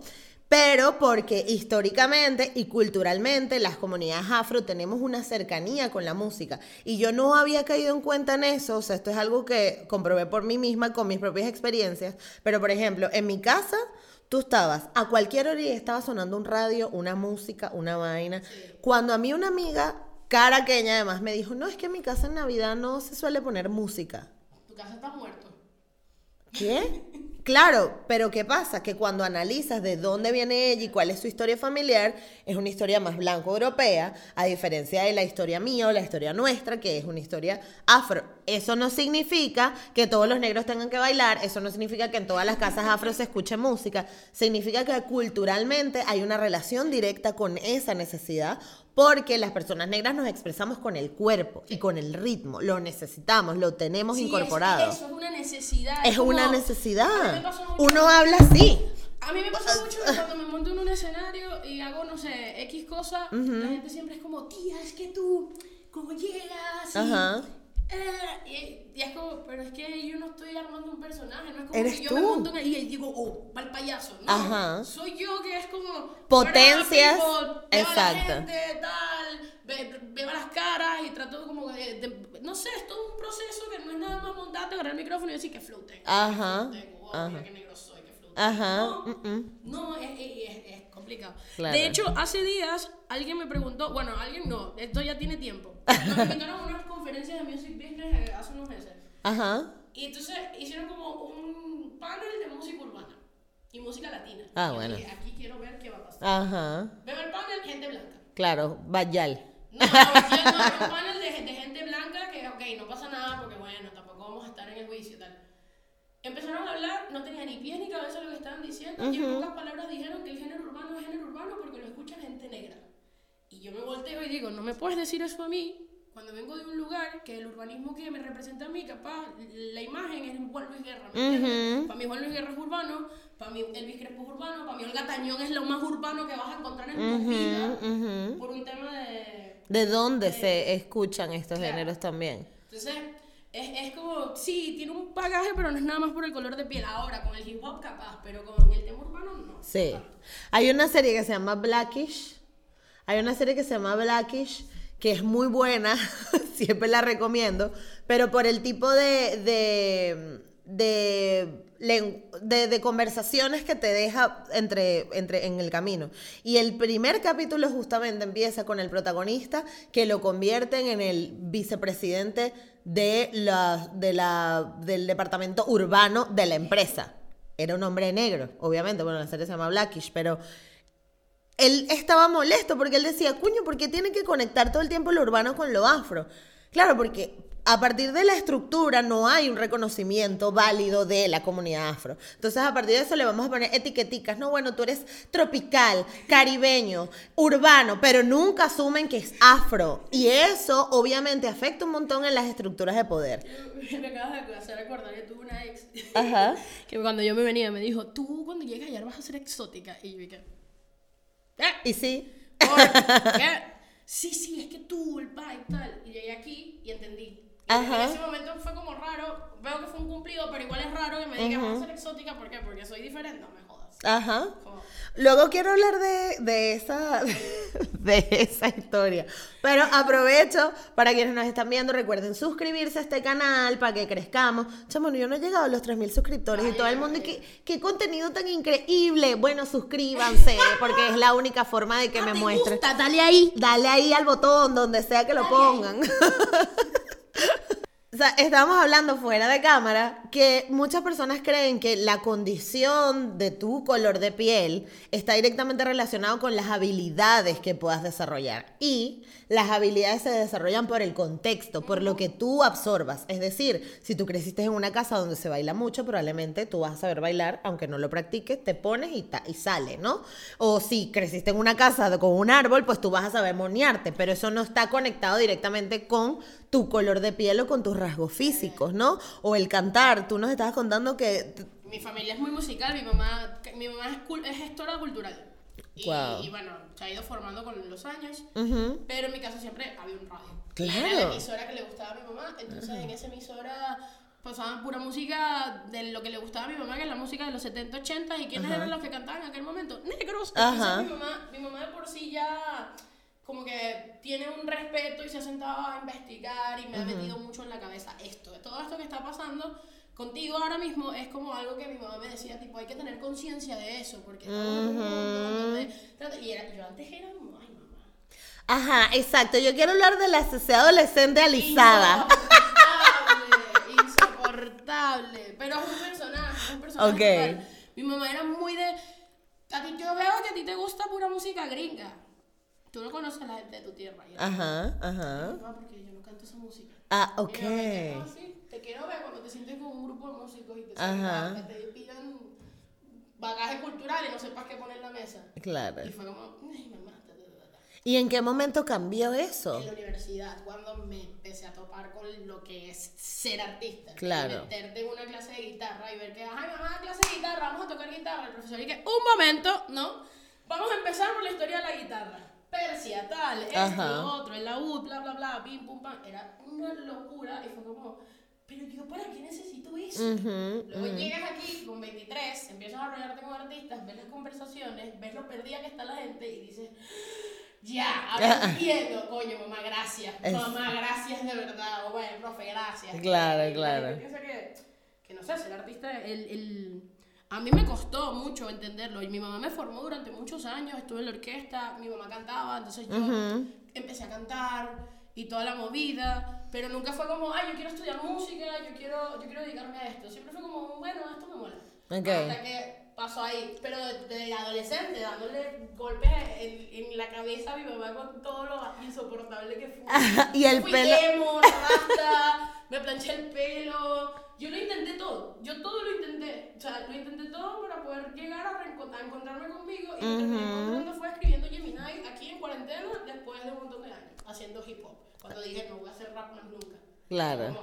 A: Pero porque históricamente y culturalmente las comunidades afro tenemos una cercanía con la música. Y yo no había caído en cuenta en eso, o sea, esto es algo que comprobé por mí misma con mis propias experiencias. Pero por ejemplo, en mi casa, tú estabas a cualquier hora y estaba sonando un radio, una música, una vaina. Cuando a mí una amiga caraqueña además me dijo, no, es que en mi casa en Navidad no se suele poner música.
B: Tu casa está muerto.
A: ¿Qué? Claro, pero ¿qué pasa? Que cuando analizas de dónde viene ella y cuál es su historia familiar, es una historia más blanco-europea, a diferencia de la historia mía o la historia nuestra, que es una historia afro. Eso no significa que todos los negros tengan que bailar, eso no significa que en todas las casas afro se escuche música, significa que culturalmente hay una relación directa con esa necesidad, porque las personas negras nos expresamos con el cuerpo y con el ritmo, lo necesitamos, lo tenemos
B: Sí, es-
A: incorporado.
B: eso es una necesidad.
A: Es
B: como-
A: una necesidad. Uno habla así.
B: A mí me pasa mucho que cuando *laughs* me monto en un escenario y hago, no sé, X cosa, la gente siempre es como, tía, es que tú, ¿cómo llegas? Y,
A: Ajá.
B: Eh, y, y es como, pero es que yo no estoy armando un personaje, no es como
A: Eres
B: que yo
A: tú.
B: me monto en el- y digo, oh, para el payaso. No,
A: Ajá.
B: soy yo que es como...
A: Potencias,
B: la
A: exacto.
B: gente, tal, ve- veo las caras y trato como de, de- no sé, es todo un proceso que no es nada más montarte, agarrar el micrófono y decir que flow tengo,
A: Ajá,
B: que oh,
A: ajá.
B: mira qué negro soy, que.
A: Ajá,
B: No,
A: mm, mm.
B: no, es- es- es complicado.
A: Claro.
B: De hecho, hace días alguien me preguntó, bueno, alguien no, esto ya tiene tiempo. *laughs* Nos invitaron a unas conferencias de Music Business eh, hace unos meses.
A: Ajá.
B: Y entonces hicieron como un panel de música urbana y música latina.
A: Ah,
B: Y
A: bueno.
B: dije, aquí quiero ver qué va a pasar.
A: Ajá.
B: Veo el panel, gente blanca.
A: Claro, Bayal.
B: No, no, no, un panel de, de gente blanca que, ok, no pasa nada porque, bueno, tampoco vamos a estar en el juicio y tal. Empezaron a hablar, no tenía ni pies ni cabeza lo que estaban diciendo, y en pocas palabras dijeron que el género urbano es género urbano porque lo escucha gente negra. Y yo me volteo y digo, no me puedes decir eso a mí cuando vengo de un lugar que el urbanismo que me representa a mí, capaz, la imagen es Juan Luis Guerra. ¿me entiendes? Para mí Juan Luis Guerra es urbano, para mí Elvis Crespo es urbano, para mí Olga Tañón es lo más urbano que vas a encontrar en tu vida
A: ujú.
B: por un tema de
A: ¿De dónde se escuchan estos
B: Claro.
A: géneros también?
B: entonces, es, es como, sí, tiene un bagaje, pero no es nada más por el color de piel. Ahora, con el hip hop capaz, pero con el tema urbano no.
A: Sí. Hay una serie que se llama Blackish. Hay una serie que se llama Blackish que es muy buena, *laughs* siempre la recomiendo, pero por el tipo de, de, de, de- de conversaciones que te deja entre, entre, en el camino. Y el primer capítulo justamente empieza con el protagonista que lo convierten en el vicepresidente de la, de la, del departamento urbano de la empresa. Era un hombre negro, obviamente, bueno, la serie se llama Blackish, pero él estaba molesto porque él decía, cuño, ¿por qué tiene que conectar todo el tiempo lo urbano con lo afro? Claro, porque a partir de la estructura no hay un reconocimiento válido de la comunidad afro. Entonces, a partir de eso le vamos a poner etiqueticas. No, bueno, tú eres tropical, caribeño, urbano, pero nunca asumen que es afro. Y eso, obviamente, afecta un montón en las estructuras de poder. *laughs*
B: Me acabas de hacer recordar que tuve una ex
A: Ajá. *laughs*
B: que cuando yo me venía me dijo, tú cuando llegues allá vas a ser exótica. Y yo dije, ¿qué?
A: Y sí.
B: ¿Por *laughs* qué? Sí, sí, es que tú, el pa y tal. Y llegué aquí y entendí.
A: Ajá.
B: En ese momento fue como raro. Veo que fue un cumplido, pero igual es raro que me digas, vas a ser exótica. ¿Por qué? Porque soy diferente. No me jodas.
A: Ajá.
B: Como,
A: Luego quiero hablar de, de esa, *laughs* de esa historia. Pero aprovecho para quienes nos están viendo, recuerden suscribirse a este canal para que crezcamos. Chamo, yo no he llegado a los 3.000 suscriptores y todo el mundo, ¿qué, qué contenido tan increíble. Bueno, suscríbanse porque es la única forma de que me
B: ¿te
A: muestren.
B: gusta? Dale ahí.
A: Dale ahí al botón donde sea que lo
B: Dale.
A: pongan. *laughs* *laughs* O sea, estábamos hablando fuera de cámara que muchas personas creen que la condición de tu color de piel está directamente relacionado con las habilidades que puedas desarrollar. Y las habilidades se desarrollan por el contexto, por lo que tú absorbas. Es decir, si tú creciste en una casa donde se baila mucho, probablemente tú vas a saber bailar, aunque no lo practiques, te pones y, y sale, ¿no? O si creciste en una casa con un árbol, pues tú vas a saber monearte, pero eso no está conectado directamente con tu color de piel o con tus rasgos físicos, ¿no? O el cantar, tú nos estabas contando que...
B: Mi familia es muy musical. Mi mamá, mi mamá es, cul- es gestora cultural. Y,
A: Guau.
B: y bueno, se ha ido formando con los años.
A: Ujú.
B: Pero en mi casa siempre había un radio.
A: Claro.
B: Era la emisora que le gustaba a mi mamá. Entonces en esa emisora pasaban pura música de lo que le gustaba a mi mamá, que es la música de los 70, 80. ¿Y quiénes eran los que cantaban en aquel momento? Negros.
A: Ajá.
B: Entonces mi mamá, mi mamá de por sí ya como que tiene un respeto y se ha sentado a investigar y me ha metido mucho en la cabeza esto. Todo esto que está pasando contigo ahora mismo es como algo que mi mamá me decía, tipo, hay que tener conciencia de eso, porque mundo donde... Y era- yo antes era como, ay mamá.
A: Ajá, exacto. Yo quiero hablar de la CC adolescente alisada.
B: Insoportable, insoportable. Pero es un personaje, es un personaje.
A: Ok.
B: total. Mi mamá era muy de. A ti yo veo que a ti te gusta pura música gringa. Tú no conoces a la gente de tu tierra. Y yo,
A: Ajá, ajá.
B: "Mamá, porque yo no canto esa música.
A: Ah,
B: Y
A: ok.
B: mi mamá me dice, "Ah, sí, te quiero ver cuando te sientes con un grupo de músicos y te,
A: Ajá.
B: sientas, que te pidan bagaje cultural y no sepas qué poner en la mesa.
A: Claro.
B: Y fue como, ay, mamá, ta, ta, ta".
A: ¿Y en qué momento cambió eso?
B: en la universidad, cuando me empecé a topar con lo que es ser artista.
A: Claro.
B: Y meterte en una clase de guitarra y ver que, ay, mamá, clase de guitarra, vamos a tocar guitarra. El profesor y que, un momento, ¿no? Vamos a empezar por la historia de la guitarra. Persia, tal, esto,
A: Ajá.
B: otro, el laúd, bla, bla, bla, pim, pum, pam. Era una locura y fue como, pero yo, ¿para qué necesito eso? Luego llegas aquí con 23, empiezas a rodearte con artistas, ves las conversaciones, ves lo perdida que está la gente y dices, ya, ahora entiendo, coño, mamá, gracias.
A: Es-
B: Mamá, gracias de verdad. O bueno, profe, gracias.
A: Claro,
B: Y
A: claro.
B: que, que no sé, ser artista, el, el- a mí me costó mucho entenderlo. Y mi mamá me formó durante muchos años, estuve en la orquesta, mi mamá cantaba, entonces yo empecé a cantar y toda la movida, pero nunca fue como, ay, yo quiero estudiar música, yo quiero, yo quiero dedicarme a esto. Siempre fue como, bueno, esto me mola.
A: Ok.
B: Hasta que pasó ahí, pero de, de adolescente, dándole golpes en, en la cabeza a mi mamá con todo lo insoportable que fue. *laughs*
A: Y el
B: Fui
A: pelo-
B: emo, rasta, me planché el pelo. Yo lo intenté todo, yo todo lo intenté. O sea, lo intenté todo para poder llegar a, a encontrarme conmigo. Y lo que me encontrando fue escribiendo Gemini aquí en cuarentena después de un montón de años, haciendo hip hop. Cuando dije, no voy a hacer rap más nunca.
A: Claro.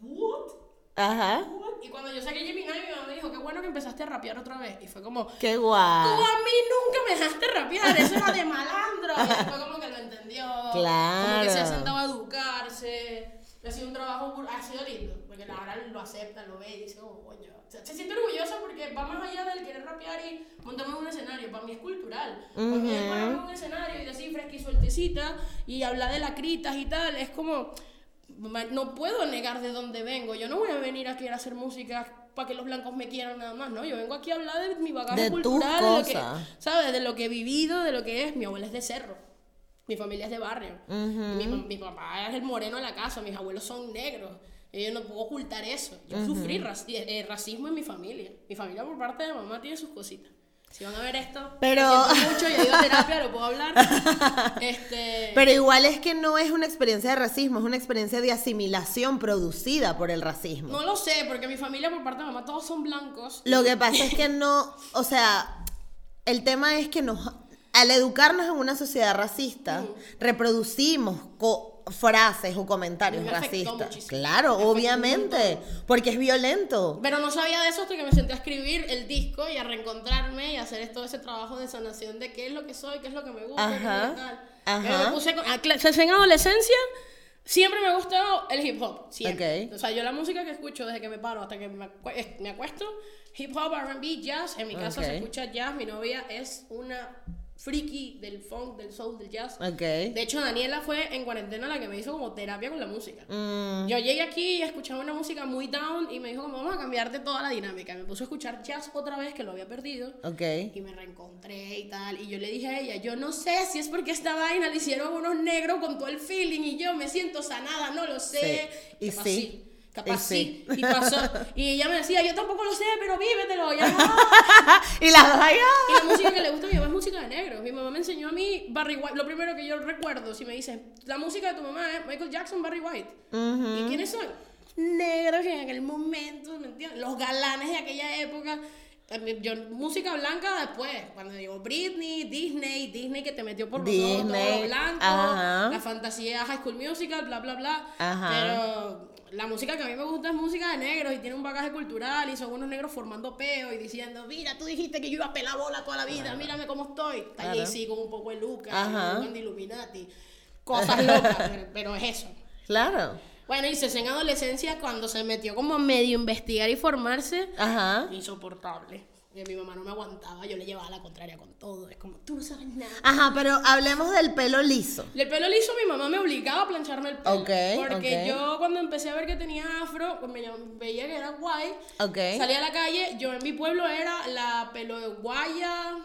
B: Como, ¿what?
A: Ajá.
B: What? Y cuando yo saqué Gemini, mi mamá me dijo, qué bueno que empezaste a rapear otra vez. Y fue como,
A: Qué
B: Tú
A: guay.
B: a mí nunca me dejaste rapear, eso era de malandro. Y después como que lo entendió. Como que se ha
A: Claro.
B: sentado a educarse. Ha sido un trabajo, ha sido lindo. Porque igual lo acepta, lo ve y dice, oh, coño. O sea, se siente orgullosa porque va más allá del querer rapear y montarme en un escenario. Para mí es cultural. Es pararme en un escenario y decir fresca y sueltecita y hablar de lacritas y tal. Es como, no puedo negar de dónde vengo. Yo no voy a venir aquí a hacer música para que los blancos me quieran nada más, ¿no? Yo vengo aquí a hablar de mi bagaje
A: De
B: cultural, de lo que. ¿sabes? De lo que he vivido, de lo que es. Mi abuela es de cerro. Mi familia es de barrio. mi, pa- mi papá es el moreno de la casa. Mis abuelos son negros. Y yo no puedo ocultar eso. Yo sufrí raci- eh, eh, racismo en mi familia. Mi familia por parte de mamá tiene sus cositas. Si van a ver esto,
A: Pero-
B: mucho, yo a terapia, lo puedo hablar. *laughs* Este,
A: Pero igual es que no es una experiencia de racismo, es una experiencia de asimilación producida por el racismo.
B: no lo sé, porque mi familia por parte de mamá todos son blancos.
A: Lo que pasa es que *laughs* no, o sea, el tema es que nos, al educarnos en una sociedad racista, reproducimos frases o comentarios racistas.
B: muchísimo.
A: Claro,
B: Me
A: obviamente, porque es violento.
B: Pero no sabía de eso hasta que me senté a escribir el disco y a reencontrarme y a hacer todo ese trabajo de sanación de qué es lo que soy, qué es lo que me gusta, qué es lo
A: Ajá,
B: que tal.
A: ajá.
B: Pero me puse con- a cla- en adolescencia siempre me ha gustado el hip hop, siempre. O sea, yo la música que escucho desde que me paro hasta que me, acue- es- me acuesto, hip hop, R&B, jazz, en mi casa se escucha jazz, mi novia es una friki del funk, del soul, del jazz.
A: Ok.
B: De hecho, Daniela fue en cuarentena la que me hizo como terapia con la música.
A: Mm,
B: Yo llegué aquí y escuchaba una música muy down y me dijo como vamos a cambiarte toda la dinámica. Me puso a escuchar jazz otra vez que lo había perdido
A: ok.
B: y me reencontré y tal. Y yo le dije a ella, yo no sé si es porque esta vaina le hicieron unos negros con todo el feeling y yo me siento sanada, no lo sé.
A: Sí. Y sí.
B: Capaz
A: Y
B: sí.
A: sí.
B: Y pasó. Y ella me decía, yo tampoco lo sé, pero vívetelo. Ya no. *laughs*
A: y las dos ahí,
B: Y la música que le gusta a mi mamá es música de negros. Mi mamá me enseñó a mí Barry White. Lo primero que yo recuerdo, si me dicen, la música de tu mamá es Michael Jackson, Barry White. ¿Y quiénes son? Negros en aquel momento, ¿me entiendes? Los galanes de aquella época. Yo, música blanca después, cuando digo Britney, Disney, Disney que te metió por los ojos todo blanco,
A: ajá.
B: la fantasía High School Musical, bla, bla, bla.
A: Ajá.
B: Pero la música que a mí me gusta es música de negros y tiene un bagaje cultural y son unos negros formando peo y diciendo, mira, tú dijiste que yo iba a pelar bola toda la vida, mírame cómo estoy. Está
A: Claro.
B: Jay-Z con un poco de Lucas, de Illuminati, cosas locas, *laughs* pero, pero es eso.
A: Claro.
B: Bueno, y se en adolescencia cuando se metió como a medio investigar y formarse,
A: Ajá.
B: insoportable. Y mi mamá no me aguantaba, yo le llevaba la contraria con todo. Es como, tú no sabes nada.
A: Ajá, pero hablemos del pelo liso.
B: El pelo liso, mi mamá me obligaba a plancharme el pelo.
A: Ok,
B: porque yo cuando empecé a ver que tenía afro, pues me veía que era guay.
A: Ok.
B: Salía a la calle, yo en mi pueblo era la pelo de guaya,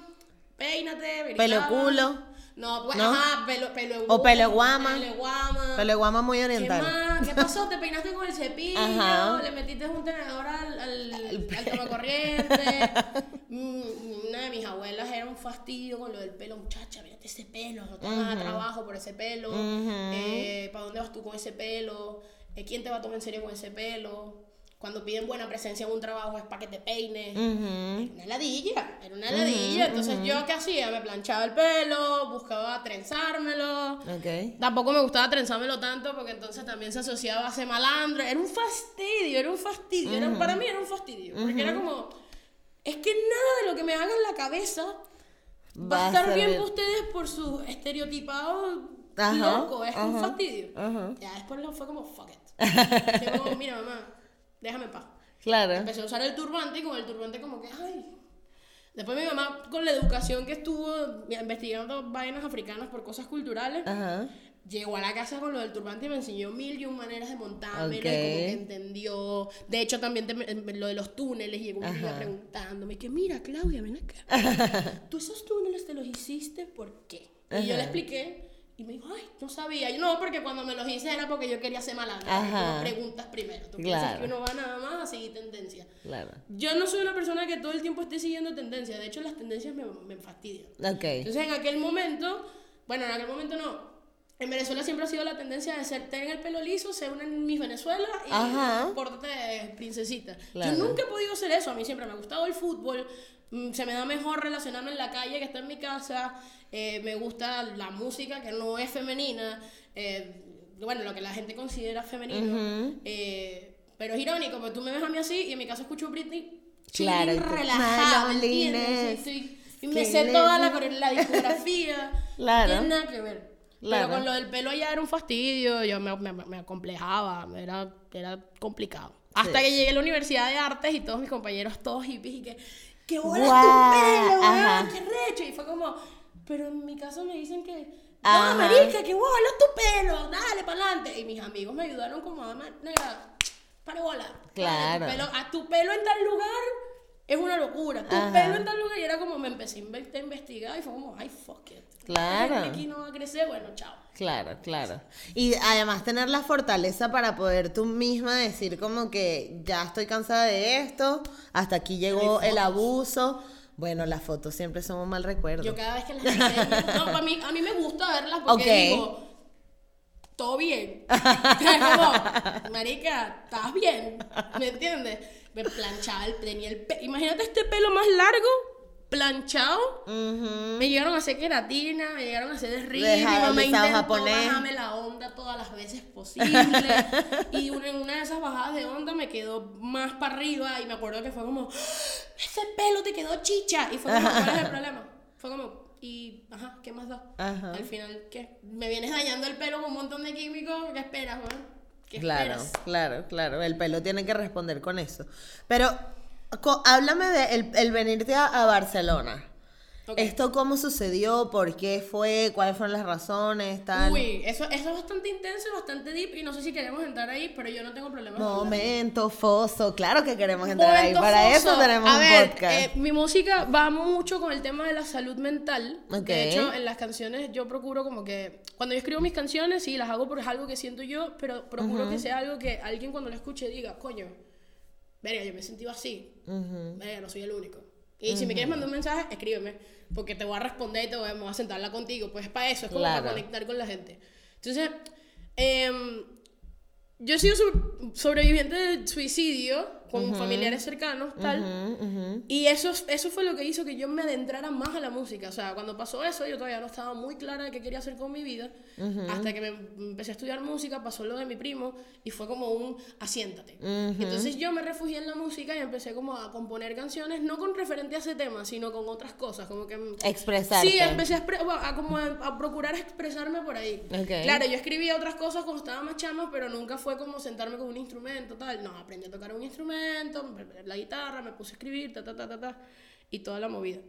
B: peínate,
A: Pelo culo.
B: No, pues,
A: ¿No?
B: ajá, pelo, pelo
A: O pelo guama.
B: Pelo guama.
A: Pelo de guama muy
B: ¿Qué
A: oriental.
B: más? ¿Qué pasó? ¿Te peinaste con el cepillo?
A: Ajá.
B: ¿Le metiste un tenedor al, al, al tomacorriente? *laughs* Mm, Una de mis abuelas era un fastidio con lo del pelo. Muchacha, mírate ese pelo. No te vas a trabajo por ese pelo. Eh, ¿Para dónde vas tú con ese pelo? Eh, ¿Quién te va a tomar en serio con ese pelo? Cuando piden buena presencia en un trabajo es para que te peines. Era una ladilla, era una ladilla. Entonces, ¿yo qué hacía? Me planchaba el pelo, buscaba trenzármelo.
A: Ok.
B: Tampoco me gustaba trenzármelo tanto porque entonces también se asociaba a ser malandro. Era un fastidio, era un fastidio. Era, para mí era un fastidio. Porque era como, es que nada de lo que me haga en la cabeza va,
A: Va
B: a estar bien para ustedes por su estereotipado
A: Ajá,
B: loco. Es un fastidio. Ya después lo fue como, fuck it. *laughs* Como, mira mamá, déjame en paz.
A: Claro.
B: Empecé a usar el turbante y con el turbante como que, ay. Después mi mamá, con la educación que estuvo investigando vainas africanas por cosas culturales,
A: Ajá.
B: llegó a la casa con lo del turbante y me enseñó mil y un maneras de montarme,
A: Ok.
B: y como que entendió. De hecho, también te- lo de los túneles, llegó un día preguntándome que, mira, Claudia, ven acá. *laughs* ¿Tú esos túneles te los hiciste por qué? Y yo le expliqué. Y me dijo, ay, no sabía. Yo, no, porque cuando me los hice era porque yo quería ser malandra. preguntas primero. Tú piensas
A: Claro.
B: que uno va nada más a seguir tendencia.
A: Claro.
B: Yo no soy una persona que todo el tiempo esté siguiendo tendencias. De hecho, las tendencias me, me fastidian.
A: Ok.
B: Entonces, en aquel momento, bueno, en aquel momento no. En Venezuela siempre ha sido la tendencia de ser, tener el pelo liso, ser una Miss Venezuela y de princesita.
A: Claro.
B: Yo nunca he podido hacer eso. A mí siempre me ha gustado el fútbol. Mm, Se me da mejor relacionarme en la calle que estar en mi casa. eh, me gusta la música que no es femenina. eh, bueno, lo que la gente considera femenino. eh, pero es irónico, porque tú me ves a mí así y en mi casa escucho Britney.
A: Claro,
B: relajada,
A: "My
B: ¿me entiendes? Sí, y me sé
A: le-
B: toda la, la discografía.
A: Claro. *laughs*
B: No tiene nada que ver.
A: Claro.
B: Pero con lo del pelo ya era un fastidio, yo me, me, me acomplejaba, era, era complicado. Hasta que llegué a la Universidad de Artes y todos mis compañeros, todos hippies, y que, ¡qué bola
A: Guau,
B: tu pelo,
A: ajá.
B: weón! ¡Qué recho! Y fue como, pero en mi caso me dicen que,
A: Ajá.
B: no, marica, que bola tu pelo, dale para adelante. Y mis amigos me ayudaron como, "Dame, negra, para bola. dale,
A: Claro.
B: Tu pelo, a tu pelo en tal lugar es una locura. Tu
A: Ajá.
B: pelo en tal lugar, y era como, me empecé a a investigar y fue como, ay, fuck it.
A: Claro.
B: Aquí no va a crecer, bueno, chao.
A: Claro, claro. Y además tener la fortaleza para poder tú misma decir como que ya estoy cansada de esto, hasta aquí llegó el abuso. Bueno, las fotos siempre son un mal recuerdo.
B: Yo cada vez que las enseño, no, a mí, a mí me gusta verlas porque digo, todo bien. *laughs* Como, marica, ¿estás bien? ¿Me entiendes? Me planchaba, el, tenía el pe- Imagínate este pelo más largo, planchado.
A: Ujú.
B: Me llegaron a hacer queratina, me llegaron a hacer desrío.
A: De
B: Mi mamá intentó
A: japonés.
B: bajarme la onda todas las veces posible. *laughs* y una- en una de esas bajadas de onda me quedó más para arriba y me acuerdo que fue como, ese pelo te quedó chicha. Y fue como, ¿cuál es el *laughs* problema? Fue como, y, ajá, ¿qué más da?
A: Ajá.
B: Al final, ¿qué? Me vienes dañando el pelo con un montón de químicos, ¿qué esperas? ¿Qué
A: Claro,
B: esperas?
A: claro, claro. El pelo tiene que responder con eso. Pero háblame de el, el venirte a, a Barcelona.
B: Ok.
A: ¿Esto cómo sucedió? ¿Por qué fue? ¿Cuáles fueron las razones? Tal?
B: Uy, eso, eso es bastante intenso y bastante deep y no sé si queremos entrar ahí, pero yo no tengo problema.
A: Momento, foso. Claro que queremos entrar ahí.
B: Momento
A: Para
B: foso.
A: eso tenemos
B: A
A: un
B: ver,
A: podcast.
B: eh, mi música va mucho con el tema de la salud mental.
A: Ok.
B: De hecho, en las canciones yo procuro como que... Cuando yo escribo mis canciones, sí, las hago porque es algo que siento yo, pero procuro que sea algo que alguien cuando lo escuche diga, coño, verga, yo me he sentido así. Verga, no soy el único. Y si me quieres mandar un mensaje, escríbeme, porque te voy a responder y te voy a, a sentarla contigo. Pues es para eso, es como
A: Claro.
B: para conectar con la gente. Entonces, em, yo he sido sobre- sobreviviente de suicidio con familiares cercanos, tal.
A: Ujú, ujú.
B: Y eso, eso fue lo que hizo que yo me adentrara más a la música. O sea, cuando pasó eso, yo todavía no estaba muy clara de qué quería hacer con mi vida. Hasta que me empecé a estudiar música, pasó lo de mi primo y fue como un asiéntate. Entonces yo me refugié en la música y empecé como a componer canciones, no con referente a ese tema, sino con otras cosas, como que...
A: Expresarte.
B: Sí, empecé a, a, como a, a procurar expresarme por ahí.
A: Ok.
B: Claro, yo escribía otras cosas cuando estaba más chama, pero nunca fue como sentarme con un instrumento, tal. No, aprendí a tocar un instrumento, la guitarra, me puse a escribir, ta, ta, ta, ta, ta, y toda la movida.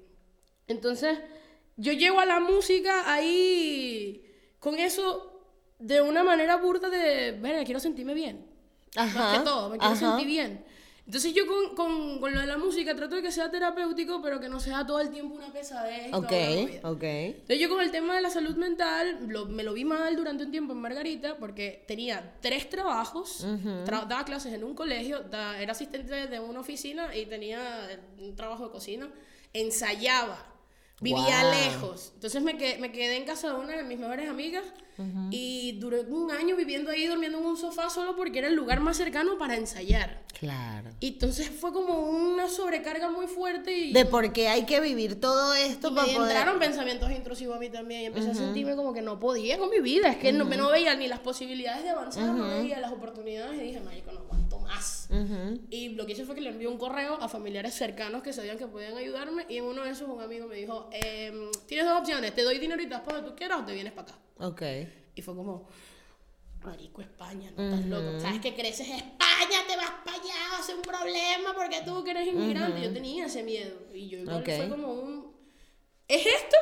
B: Entonces, yo llego a la música ahí con eso de una manera burda de, verga, quiero sentirme bien. más
A: Ajá,
B: que todo, me quiero
A: ajá.
B: sentir bien. Entonces yo con, con, con lo de la música trato de que sea terapéutico, pero que no sea todo el tiempo una pesadez.
A: Ok, ok.
B: Entonces yo con el tema de la salud mental lo- me lo vi mal durante un tiempo en Margarita porque tenía tres trabajos, tra- daba clases en un colegio, era asistente de una oficina y tenía un trabajo de cocina, ensayaba, vivía
A: Wow.
B: lejos. Entonces me quedé, me quedé en casa de una de mis mejores amigas y duré un año viviendo ahí, durmiendo en un sofá solo porque era el lugar más cercano para ensayar.
A: Claro.
B: Y entonces fue como una sobrecarga muy fuerte y...
A: De por qué hay que vivir todo esto
B: Y
A: para
B: me
A: poder.
B: entraron pensamientos intrusivos a mí también y empecé a sentirme como que no podía con mi vida, es que no, no veía ni las posibilidades de avanzar, no veía las oportunidades y dije, marico, no más.
A: Ujú.
B: Y lo que hice fue que le envié un correo a familiares cercanos que sabían que podían ayudarme y en uno de esos un amigo me dijo, em, tienes dos opciones, te doy dinero y te vas para donde tú quieras o te vienes para acá.
A: Ok.
B: Y fue como, marico, España, no estás loco. Sabes que creces España, te vas para allá, va a ser un problema porque tú que eres inmigrante. Yo tenía ese miedo. Y yo igual
A: Ok.
B: fue como un, ¿es esto?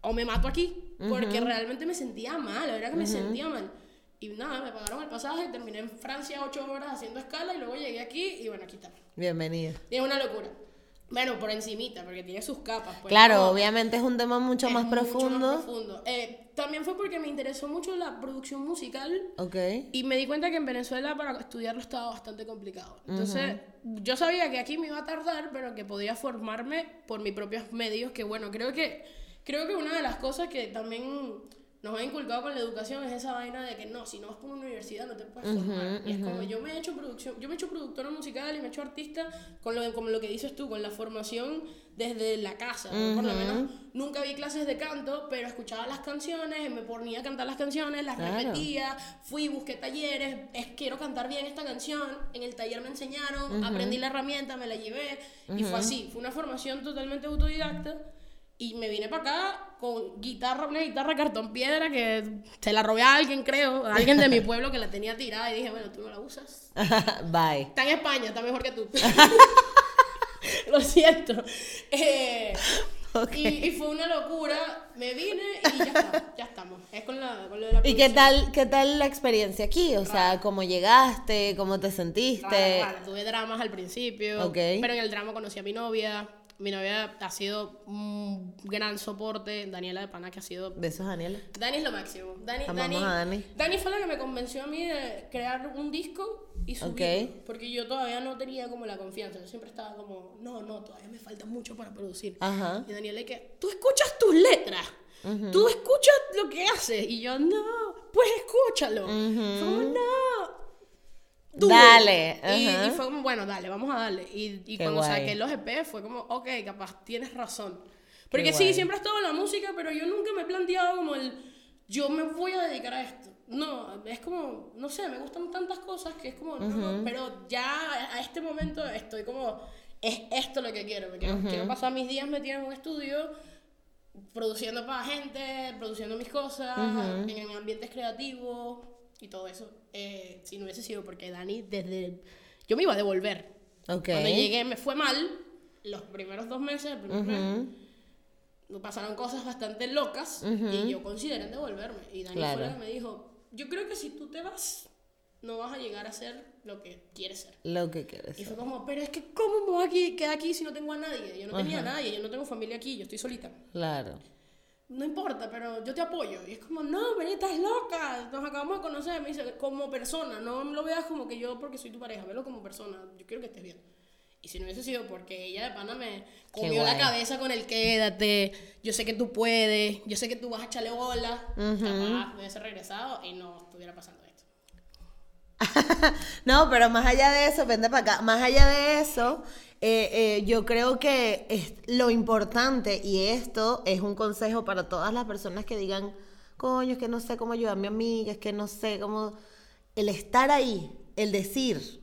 B: O me mato aquí. Porque realmente me sentía mal, la verdad que me sentía mal. Y nada, me pagaron el pasaje, terminé en Francia ocho horas haciendo escala y luego llegué aquí y bueno, aquí está.
A: Bienvenida.
B: Y es una locura. Bueno, por encimita, porque tiene sus capas. pues,
A: Claro, obviamente es un tema mucho más profundo.
B: profundo. Eh, también fue porque me interesó mucho la producción musical
A: Ok.
B: y me di cuenta que en Venezuela para estudiarlo estaba bastante complicado. Entonces, yo sabía que aquí me iba a tardar, pero que podía formarme por mis propios medios, que bueno, creo que, creo que una de las cosas que también nos ha inculcado con la educación es esa vaina de que no, si no vas por una universidad no te puedes formar. Y es como, yo me he hecho producción, yo me he hecho productora musical y me he hecho artista con lo, como lo que dices tú, con la formación desde la casa. ¿no? Por lo menos nunca vi clases de canto, pero escuchaba las canciones, me ponía a cantar las canciones, las
A: Claro.
B: repetía, fui, busqué talleres, es quiero cantar bien esta canción, en el taller me enseñaron, aprendí la herramienta, me la llevé y fue así, fue una formación totalmente autodidacta Y me vine para acá con guitarra, una guitarra cartón piedra que se la robé a alguien, creo, a alguien de mi *laughs* pueblo que la tenía tirada y dije, bueno, tú no la usas. *laughs*
A: Bye.
B: Está en España, está mejor que tú. *laughs* Lo siento. Eh,
A: Ok.
B: y, y fue una locura. Me vine y ya está, ya estamos. Es con, la, con lo de la
A: ¿Y qué tal, qué tal la experiencia aquí? O sea, ¿cómo llegaste? ¿Cómo te sentiste?
B: Raro, raro. Tuve dramas al principio,
A: Ok.
B: pero en el drama conocí a mi novia. Mi novia ha sido un gran soporte. Daniela de Pana, que ha sido
A: Besos, Daniela.
B: Dani es lo máximo. Dani, Dani,
A: a Dani.
B: Dani fue la que me convenció a mí de crear un disco y subirlo.
A: Ok.
B: Porque yo todavía no tenía como la confianza. Yo siempre estaba como, no, no, todavía me falta mucho para producir.
A: Ajá.
B: Y Daniela que, tú escuchas tus letras. Tú escuchas lo que haces. Y yo, no, pues escúchalo. Como, no. Do it".
A: Dale,
B: Y,
A: ajá.
B: y fue como, bueno, dale, vamos a darle. Y, y cuando
A: guay.
B: saqué los EP fue como, ok, capaz tienes razón. Porque
A: Qué
B: sí,
A: guay.
B: siempre he estado en la música, pero yo nunca me he planteado como el, yo me voy a dedicar a esto. No, es como, no sé, me gustan tantas cosas que es como, no, no, pero ya a este momento estoy como, es esto lo que quiero. me Quiero, quiero pasar mis días metido en un estudio, produciendo para gente, produciendo mis cosas, en ambientes creativos y todo eso. Eh, si no hubiese sido porque Dani, desde. Yo me iba a devolver.
A: Ok.
B: Cuando llegué me fue mal, los primeros dos meses, el primer mes, me pasaron cosas bastante locas y yo consideré devolverme. Y Dani
A: Claro.
B: fue la que me dijo: Yo creo que si tú te vas, no vas a llegar a ser lo que quieres ser.
A: Lo que quieres.
B: Y fue como, pero es que ¿cómo me voy a quedar aquí si no tengo a nadie? Yo no tenía a nadie, yo no tengo familia aquí, yo estoy solita.
A: Claro.
B: No importa, pero yo te apoyo. Y es como, no, vení, estás loca. Nos acabamos de conocer. Me dice, como persona, no lo veas como que yo porque soy tu pareja, velo como persona. Yo quiero que estés bien. Y si no hubiese sido porque ella de pana me comió la cabeza con el quédate, yo sé que tú puedes, yo sé que tú vas a echarle bola, capaz me hubiese regresado y no estuviera pasando. *laughs*
A: No, pero más allá de eso, vente para acá, más allá de eso, eh, eh, yo creo que es lo importante, y esto es un consejo para todas las personas que digan, coño, es que no sé cómo ayudar a mi amiga, es que no sé cómo... El estar ahí, el decir,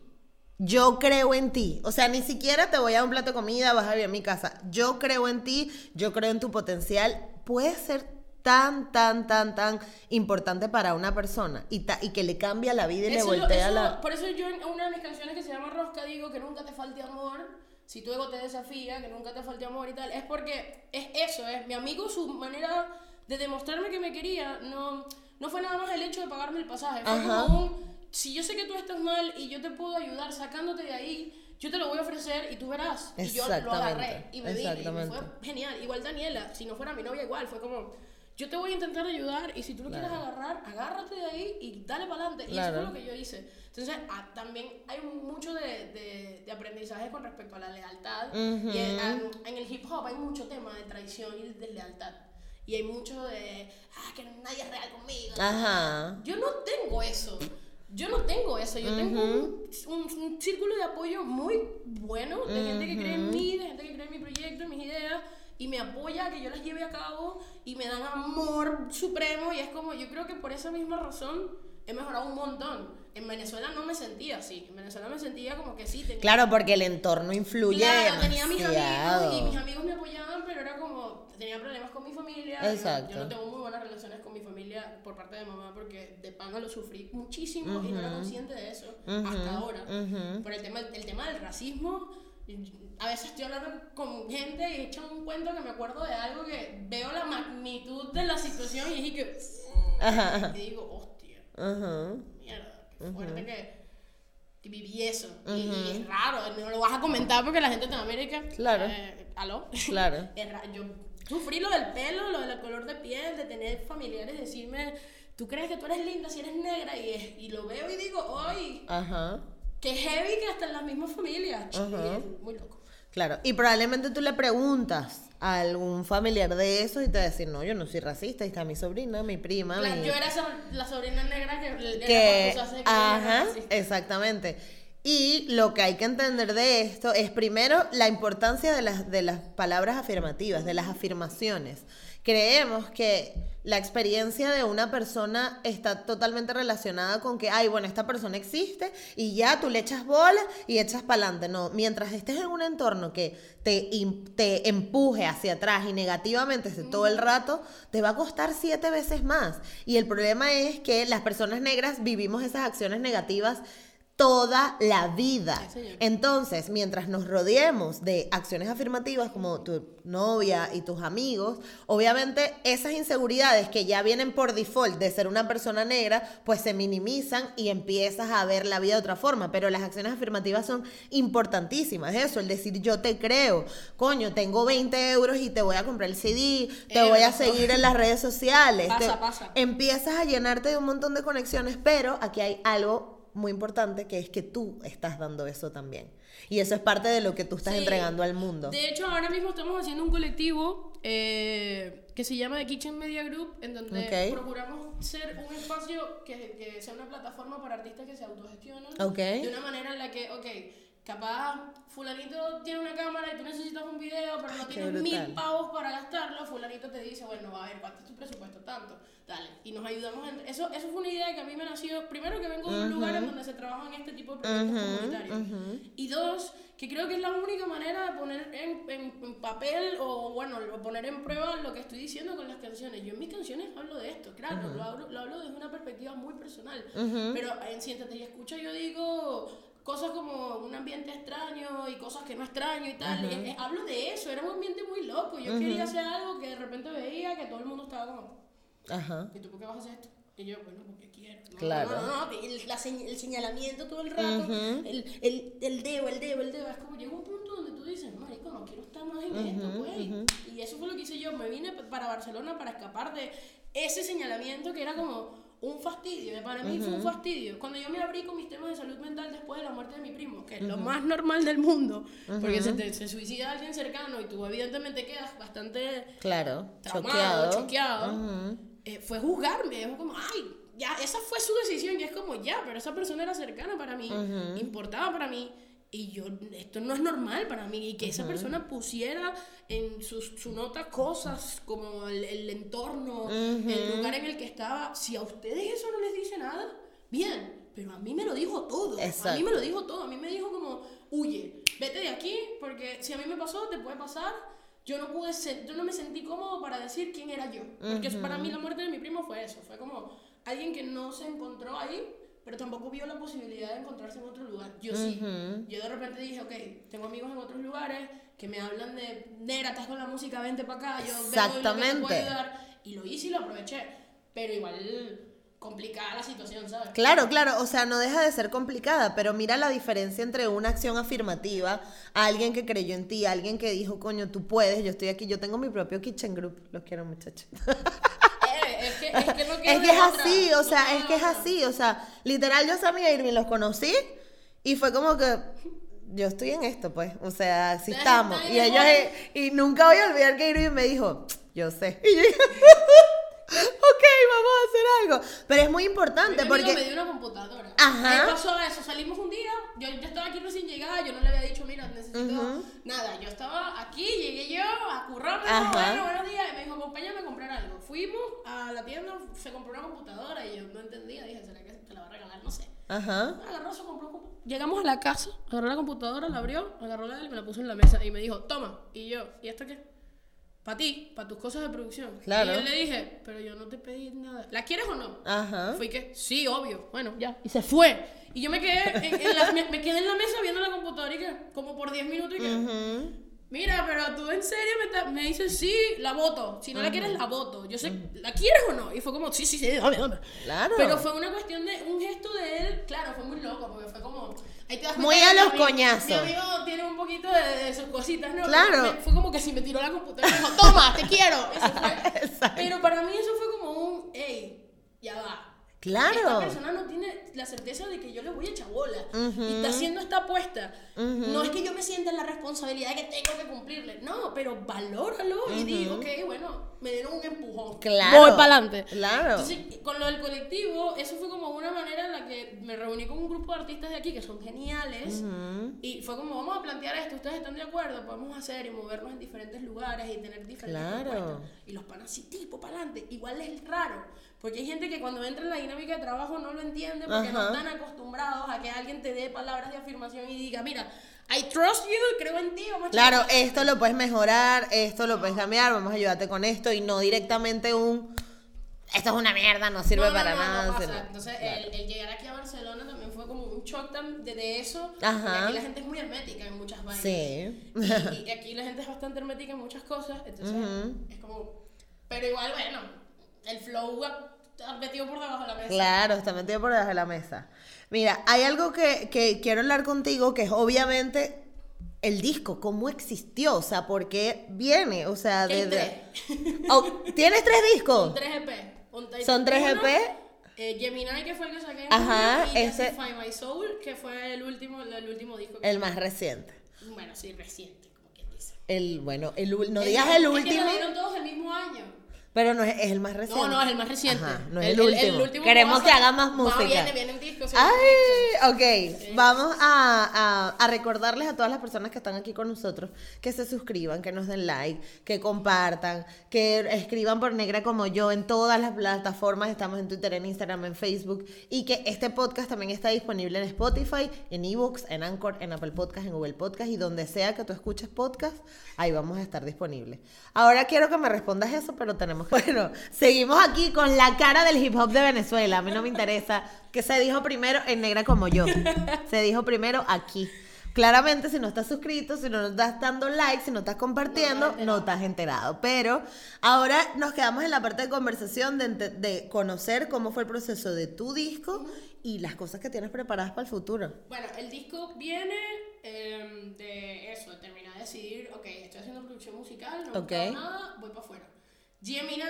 A: yo creo en ti. O sea, ni siquiera te voy a un plato de comida, vas a vivir a mi casa. Yo creo en ti, yo creo en tu potencial. Puede ser tan, tan, tan, tan importante para una persona y, ta- y que le cambia la vida y le
B: Eso es lo-
A: voltea
B: eso-
A: la...
B: Por eso yo en una de mis canciones que se llama Rosca digo que nunca te falte amor, si tu ego te desafía, que nunca te falte amor y tal. Es porque es eso, es mi amigo, su manera de demostrarme que me quería, no, no fue nada más el hecho de pagarme el pasaje. Fue
A: Ajá.
B: como un, si yo sé que tú estás mal y yo te puedo ayudar sacándote de ahí, yo te lo voy a ofrecer y tú verás. Y yo lo agarré y me vine y me fue genial. Igual Daniela, si no fuera mi novia igual, fue como... Yo te voy a intentar ayudar y si tú lo quieres agarrar, agárrate de ahí y dale para adelante. Y eso
A: Claro.
B: fue lo que yo hice. Entonces, ah, también hay mucho de, de, de aprendizaje con respecto a la lealtad. Y en, en- el hip hop hay mucho tema de traición y de lealtad. Y hay mucho de, ah, que nadie es real conmigo.
A: Ajá.
B: Yo no tengo eso. Yo no tengo eso. Yo tengo un, un- un círculo de apoyo muy bueno de gente que cree en mí, de gente que cree en mi proyecto, en mis ideas y me apoya a que yo las lleve a cabo y me dan amor supremo y es como yo creo que por esa misma razón he mejorado un montón. En Venezuela no me sentía así. En Venezuela me sentía como que sí tenía
A: Claro, porque el entorno influye
B: Claro, tenía mis amigos y mis amigos me apoyaban, pero era como, tenía problemas con mi familia. yo
A: Exacto.
B: Yo no tengo muy buenas relaciones con mi familia por parte de mamá porque de pana lo sufrí muchísimo y no era consciente de eso hasta ahora. Por el tema, el tema del racismo, a veces estoy hablando con gente y he hecho un cuento que me acuerdo de algo que veo la magnitud de la situación y dije que...
A: Ajá.
B: Y digo, hostia
A: Ajá.
B: mierda, qué fuerte que, que viví eso. y, y es raro, no lo vas a comentar porque la gente de América.
A: Claro.
B: Eh, ¿Aló?
A: Claro. *laughs*
B: Yo sufrí lo del pelo, lo del color de piel, de tener familiares decirme, tú crees que tú eres linda si eres negra, y, es- y lo veo y digo, ¡ay!
A: Ajá.
B: ¡Qué heavy que hasta en las mismas familias!
A: Ajá.
B: Y es muy loco.
A: Claro. Y probablemente tú le preguntas a algún familiar de eso y te va a decir, no, yo no soy racista, ahí está mi sobrina, mi prima,
B: Claro,
A: mi...
B: yo era la sobrina negra que,
A: que
B: era
A: ajá, exactamente. Y lo que hay que entender de esto es primero la importancia de las, de las palabras afirmativas, de las afirmaciones. creemos que la experiencia de una persona está totalmente relacionada con que, ay, bueno, esta persona existe y ya tú le echas bola y echas para adelante. No, mientras estés en un entorno que te, te empuje hacia atrás y negativamente esté todo el rato, te va a costar siete veces más. Y el problema es que las personas negras vivimos esas acciones negativas toda la vida. Entonces, mientras nos rodeemos de acciones afirmativas como tu novia y tus amigos, obviamente esas inseguridades que ya vienen por default de ser una persona negra, pues se minimizan y empiezas a ver la vida de otra forma. Pero las acciones afirmativas son importantísimas. Eso, el decir yo te creo, coño, tengo 20 euros y te voy a comprar el CD, te eh, voy a *laughs* seguir en las redes sociales.
B: Pasa, pasa.
A: Empiezas a llenarte de un montón de conexiones, pero aquí hay algo muy importante que es que tú estás dando eso también. Y eso es parte de lo que tú estás entregando al mundo.
B: De hecho, ahora mismo estamos haciendo un colectivo eh, que se llama The Kitchen Media Group, en donde procuramos ser un espacio que, que, sea una plataforma para artistas que se autogestionan de una manera en la que, ok, capaz fulanito tiene una cámara y tú necesitas un video, pero no tienes mil pavos para gastarlo, fulanito te dice, bueno, a ver, ¿cuánto es tu presupuesto? Tanto, dale. Y nos ayudamos. En... Eso, eso fue una idea que a mí me nació, primero que vengo de un lugar en donde se trabajan este tipo de proyectos comunitarios. Y dos, que creo que es la única manera de poner en, en, papel o, bueno, poner en prueba lo que estoy diciendo con las canciones. Yo en mis canciones hablo de esto, claro, lo, hablo, lo hablo desde una perspectiva muy personal. Pero en Siéntate y Escucha yo digo cosas como un ambiente extraño y cosas que no extraño y tal. Eh, eh, hablo de eso, era un ambiente muy loco. Yo quería hacer algo que de repente veía que todo el mundo estaba como, Ajá. ¿y tú por qué vas a hacer esto? Y yo, bueno, porque quiero. No, claro. No, no, no, el, el señalamiento todo el rato, el, el, el dedo, el dedo, el dedo. Es como llega un punto donde tú dices, marico, no quiero estar más en esto, pues. Y eso fue lo que hice yo. Me vine para Barcelona para escapar de ese señalamiento que era como un fastidio, para mí fue un fastidio. Cuando yo me abrí con mis temas de salud mental después de la muerte de mi primo, que es lo más normal del mundo, porque se, te, se suicida alguien cercano y tú evidentemente quedas bastante
A: claro,
B: choqueado, choqueado eh, fue juzgarme, fue como, ay, ya, esa fue su decisión y es como, ya, pero esa persona era cercana para mí, importaba para mí. Y yo, esto no es normal para mí. Y que esa persona pusiera en su, su nota cosas como el, el entorno, el lugar en el que estaba. Si a ustedes eso no les dice nada, bien. Pero a mí me lo dijo todo. A mí me lo dijo todo. A mí me dijo como, huye, vete de aquí, porque si a mí me pasó, te puede pasar. Yo no pude ser, yo no me sentí cómodo para decir quién era yo. Porque para mí la muerte de mi primo fue eso. Fue como alguien que no se encontró ahí pero tampoco vio la posibilidad de encontrarse en otro lugar. Yo sí. Yo de repente dije, ok, tengo amigos en otros lugares que me hablan de, negra, estás con la música, vente para acá, yo Exactamente. vengo y ayudar. Y lo hice y lo aproveché. Pero igual complicada la situación, ¿sabes?
A: Claro, claro, o sea, no deja de ser complicada, pero mira la diferencia entre una acción afirmativa, alguien que creyó en ti, alguien que dijo, coño, tú puedes, yo estoy aquí, yo tengo mi propio kitchen group, los quiero muchachos. *laughs*
B: es que es, que,
A: es, así, o sea, es que es así, o sea, literal yo a Sammy y Irving los conocí y fue como que yo estoy en esto, pues, o sea, así estamos. Y ellos, y nunca voy a olvidar que Irving me dijo, yo sé. Y yo *laughs* *laughs* ok, vamos a hacer algo. Pero es muy importante porque...
B: me dio una computadora. Ajá. Me pasó eso, salimos un día, yo, yo estaba aquí recién llegada, yo no le había dicho, mira, necesito nada. Yo estaba aquí, llegué yo a currarme, bueno, buenos días, y me dijo, acompáñame a comprar algo. Fuimos a la tienda, se compró una computadora y yo no entendía, dije, ¿será que te la va a regalar? No sé. Ajá. Agarró, se compró. Llegamos a la casa, agarró la computadora, la abrió, agarró la de él y me la puso en la mesa y me dijo, toma. Y yo, ¿y esto qué? Para ti, para tus cosas de producción. Claro. Y yo le dije, pero yo no te pedí nada. ¿La quieres o no? Ajá. Fui que, sí, obvio. Bueno, ya. Y se fue. Y yo me quedé en, *laughs* la, me, quedé en la mesa viendo la computadora y que, como por 10 minutos y que, mira, pero tú en serio me, me dices, sí, la voto. Si no la quieres, la voto. Yo sé, ¿la quieres o no? Y fue como, sí, sí, sí, dame, dame. Claro. Pero fue una cuestión de, un gesto de él, claro, fue muy loco, porque fue como
A: muy a los coñazos. Mi
B: amigo tiene un poquito de, sus cositas, ¿no? Claro. fue como que si me tiró la computadora y dijo, toma, te quiero. Eso fue. *laughs* Pero para mí eso fue como un, hey, ya va. Claro. Esta persona no tiene la certeza de que yo le voy a echar bola. Y está haciendo esta apuesta. No es que yo me sienta en la responsabilidad de que tengo que cumplirle. No, pero valóralo y digo, ok, bueno me dieron un empujón.
A: Claro.
B: Voy para adelante.
A: Claro.
B: Entonces, con lo del colectivo, eso fue como una manera en la que me reuní con un grupo de artistas de aquí que son geniales. Y fue como, vamos a plantear esto, ¿ustedes están de acuerdo? Podemos hacer y movernos en diferentes lugares y tener diferentes
A: Claro.
B: propuestas. Y los panas así, tipo, para adelante. Igual es raro. Porque hay gente que cuando entra en la dinámica de trabajo no lo entiende porque no están acostumbrados a que alguien te dé palabras de afirmación y diga, mira, I trust you, creo en ti, vamos
A: Claro,
B: echarle ganas".
A: esto lo puedes mejorar, esto lo puedes cambiar, vamos a ayudarte con esto y no directamente un esto es una mierda, no sirve
B: No, no,
A: para
B: no, no
A: nada.
B: pasa. Entonces,
A: Claro.
B: el, el llegar aquí a Barcelona también fue como un shock de, de eso.
A: Ajá.
B: Aquí la gente es muy hermética en muchas vainas.
A: Sí.
B: Y, y aquí la gente es bastante hermética en muchas cosas. Entonces,
A: Ujú.
B: es como. Pero igual, bueno, el flow metido por debajo de la mesa.
A: Claro, está metido por debajo de la mesa. Mira, hay algo que, que quiero hablar contigo, que es obviamente el disco, cómo existió, o sea, por qué viene, o sea, desde... Oh, ¿Tienes tres
B: Son
A: discos?
B: 3 EP. Un Titan
A: ¿Son tres
B: uno,
A: EP?
B: eh, Gemini, que fue el que saqué en
A: Ajá,
B: y
A: ese-
B: Justify My Soul, que fue el último, el último disco. que-
A: El más reciente.
B: Bueno, sí, reciente, como quien dice.
A: El, bueno, el, no
B: El-
A: digas el
B: es que
A: último,
B: salieron todos el mismo año.
A: Pero no es, es el más reciente.
B: No, no, es el más reciente.
A: Ajá, no es el, último. Queremos
B: va a
A: que haga más
B: va,
A: música.
B: viene, viene un disco.
A: Ay, ok. Vamos a, a- a recordarles a todas las personas que están aquí con nosotros que se suscriban, que nos den like, que compartan, que escriban por negra como yo en todas las plataformas. Estamos en Twitter, en Instagram, en Facebook. Y que este podcast también está disponible en Spotify, en eBooks, en Anchor, en Apple Podcast, en Google Podcast y donde sea que tú escuches podcast, ahí vamos a estar disponibles. Ahora quiero que me respondas eso, pero tenemos *laughs* Bueno, seguimos aquí con la cara del hip hop de Venezuela. A mí no me interesa que se dijo primero en negra como yo. Se dijo primero aquí. Claramente, si no estás suscrito, si no estás dando like, si no estás compartiendo, no estás enterado. Pero ahora nos quedamos en la parte de conversación de, de conocer cómo fue el proceso de tu disco y las cosas que tienes preparadas para el futuro.
B: Bueno, el disco viene em, de eso, terminar de decidir, ok, estoy haciendo producción musical, no me
A: Ok.
B: gusta nada, voy para afuera. Gemini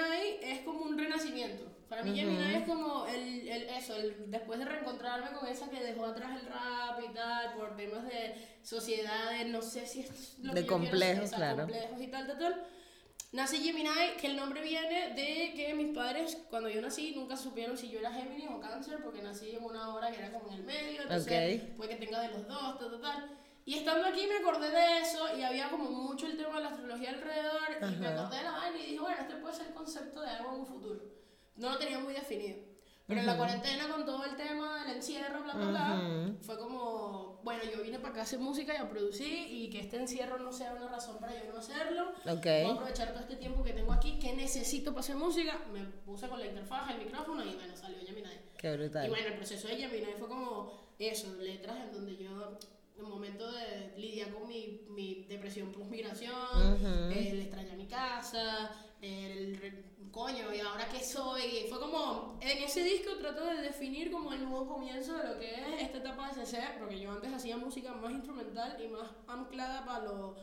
B: es como un renacimiento. Para mí Gemini es como el, el- eso, el, después de reencontrarme con esa que dejó atrás el rap y tal, por temas de sociedades, no sé si es lo
A: De
B: que yo quiero
A: complejos, claro.
B: complejos y tal, tal, tal. Nace Gemini, que el nombre viene de que mis padres, cuando yo nací, nunca supieron si yo era Géminis o Cáncer, porque nací en una hora que era como en el medio, entonces
A: Ok.
B: puede que tenga de los dos, tal, tal, tal. Y estando aquí me acordé de eso y había como mucho el tema de la astrología alrededor y me
A: Ajá.
B: acordé de la vaina y dije, bueno, este puede ser el concepto de algo en un futuro. No lo tenía muy definido. Pero en la cuarentena con todo el tema del encierro, bla, bla, bla, fue como, bueno, yo vine para acá a hacer música y a producir y que este encierro no sea una razón para yo no hacerlo.
A: Ok.
B: Voy a aprovechar todo este tiempo que tengo aquí, que necesito para hacer música. Me puse con la interfaz, el micrófono y bueno, salió Gemini.
A: Qué brutal.
B: Y bueno, el proceso de Gemini fue como eso, letras en donde yo, en momento de lidiar con mi, mi depresión plus migración, el extrañar mi casa, el coño, y ahora qué soy. Y fue como, en ese disco trato de definir como el nuevo comienzo de lo que es esta etapa de CC, porque yo antes hacía música más instrumental y más anclada para lo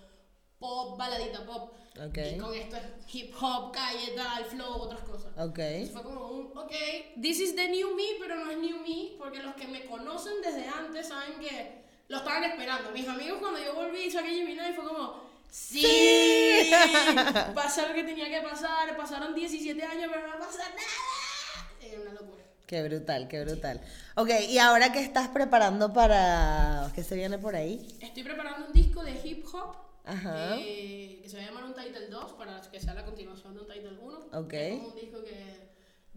B: pop, baladita pop.
A: Ok.
B: Y con esto es hip hop, calle, tal, flow, otras cosas.
A: Ok.
B: Entonces fue como un, ok, this is the new me, pero no es new me, porque los que me conocen desde antes saben que lo estaban esperando. Mis amigos cuando yo volví y saqué Gemini fue como, sí, *laughs* pasó lo que tenía que pasar, pasaron 17 años, pero no pasa nada. Es una locura.
A: Qué brutal, qué brutal. Ok, y ahora qué estás preparando para... ¿Qué se viene por ahí?
B: Estoy preparando un disco de hip hop.
A: Ajá.
B: eh, que se va a llamar un Title 2 para que sea la continuación de un Title 1.
A: Ok.
B: Es como un disco que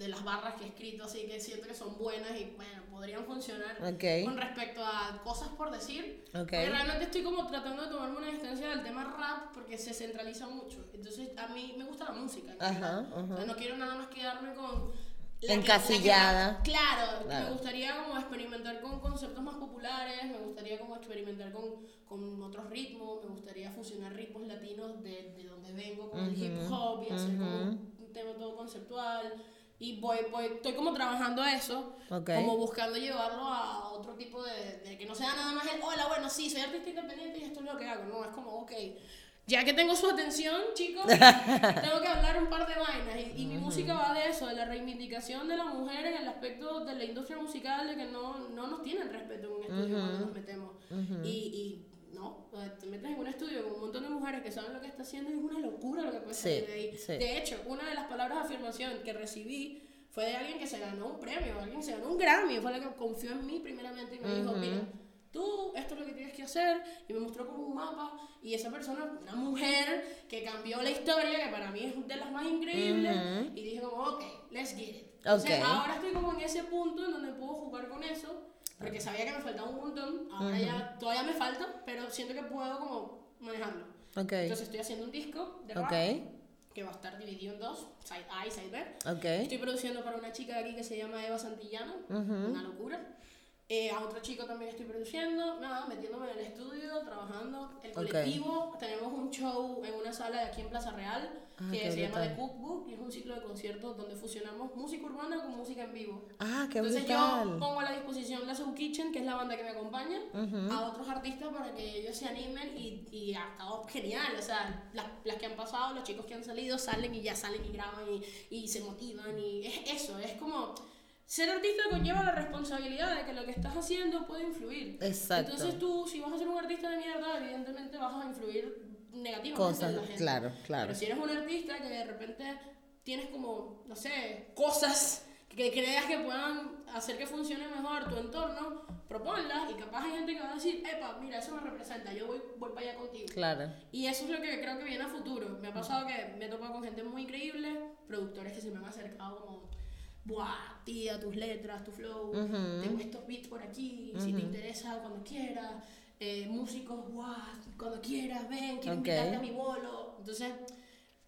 B: de las barras que he escrito así que siento que son buenas y bueno, podrían funcionar
A: Ok.
B: con respecto a cosas por decir.
A: Ok.
B: Porque realmente estoy como tratando de tomarme una distancia del tema rap porque se centraliza mucho. Entonces a mí me gusta la música.
A: Ajá,
B: general.
A: ajá.
B: O sea, no quiero nada más quedarme con... la que- la que
A: Encasillada.
B: rap- claro,
A: Claro.
B: me gustaría como experimentar con conceptos más populares, me gustaría como experimentar con, con otros ritmos, me gustaría fusionar ritmos latinos de, de donde vengo con el hip hop y hacer como un tema todo conceptual. Y voy, voy, estoy como trabajando eso, como buscando llevarlo a otro tipo de, de que no sea nada más el, hola, bueno, sí, soy artista independiente y esto es lo que hago. No, es como, ok, ya que tengo su atención, chicos, *laughs* tengo que hablar un par de vainas. Y, y mi música va de eso, de la reivindicación de la mujer en el aspecto de la industria musical, de que no, no nos tienen respeto en un estudio cuando nos metemos. y, y no, te metes en un estudio con un montón de mujeres que saben lo que está haciendo y es una locura lo que puede salir de ahí. De hecho, una de las palabras de afirmación que recibí fue de alguien que se ganó un premio, alguien que se ganó un Grammy, fue la que confió en mí primeramente y me dijo, mira, tú, esto es lo que tienes que hacer, y me mostró como un mapa, y esa persona, una mujer que cambió la historia, que para mí es de las más increíbles, y dije como, ok, let's get it. Entonces, ahora estoy como en ese punto en donde puedo jugar con eso, porque sabía que me faltaba un montón, ahora ya todavía me falta, pero siento que puedo como manejarlo.
A: Okay.
B: Entonces estoy haciendo un disco de rap que va a estar dividido en dos, side A y side B.
A: Okay.
B: Estoy produciendo para una chica de aquí que se llama Eva Santillano, una locura. Eh, a otro chico también estoy produciendo, nada, metiéndome en el estudio, trabajando. El colectivo, tenemos un show en una sala de aquí en Plaza Real ah, que se llama The Cookbook y es un ciclo de conciertos donde fusionamos música urbana con música en vivo.
A: Ah, qué
B: Entonces yo pongo a la disposición la Soul Kitchen, que es la banda que me acompaña, a otros artistas para que ellos se animen y, y ha estado genial. O sea, las, las, que han pasado, los chicos que han salido salen y ya salen y graban y, y se motivan y es eso, es como ser artista conlleva la responsabilidad de que lo que estás haciendo puede influir.
A: Exacto.
B: Entonces tú, si vas a ser un artista de mierda, evidentemente vas a influir negativamente en la gente.
A: Claro, claro.
B: Pero si eres un artista que de repente tienes como, no sé, cosas que creas que puedan hacer que funcione mejor tu entorno, proponlas y capaz hay gente que va a decir, epa, mira, eso me representa, yo voy, voy para allá contigo.
A: Claro.
B: Y eso es lo que creo que viene a futuro. Me ha pasado que me he topado con gente muy increíble, productores que se me han acercado como buah, tía, tus letras, tu flow, tengo estos beats por aquí, si te interesa cuando quieras, eh, músicos, buah, cuando quieras, ven, quiero invitarte a mi bolo. Entonces,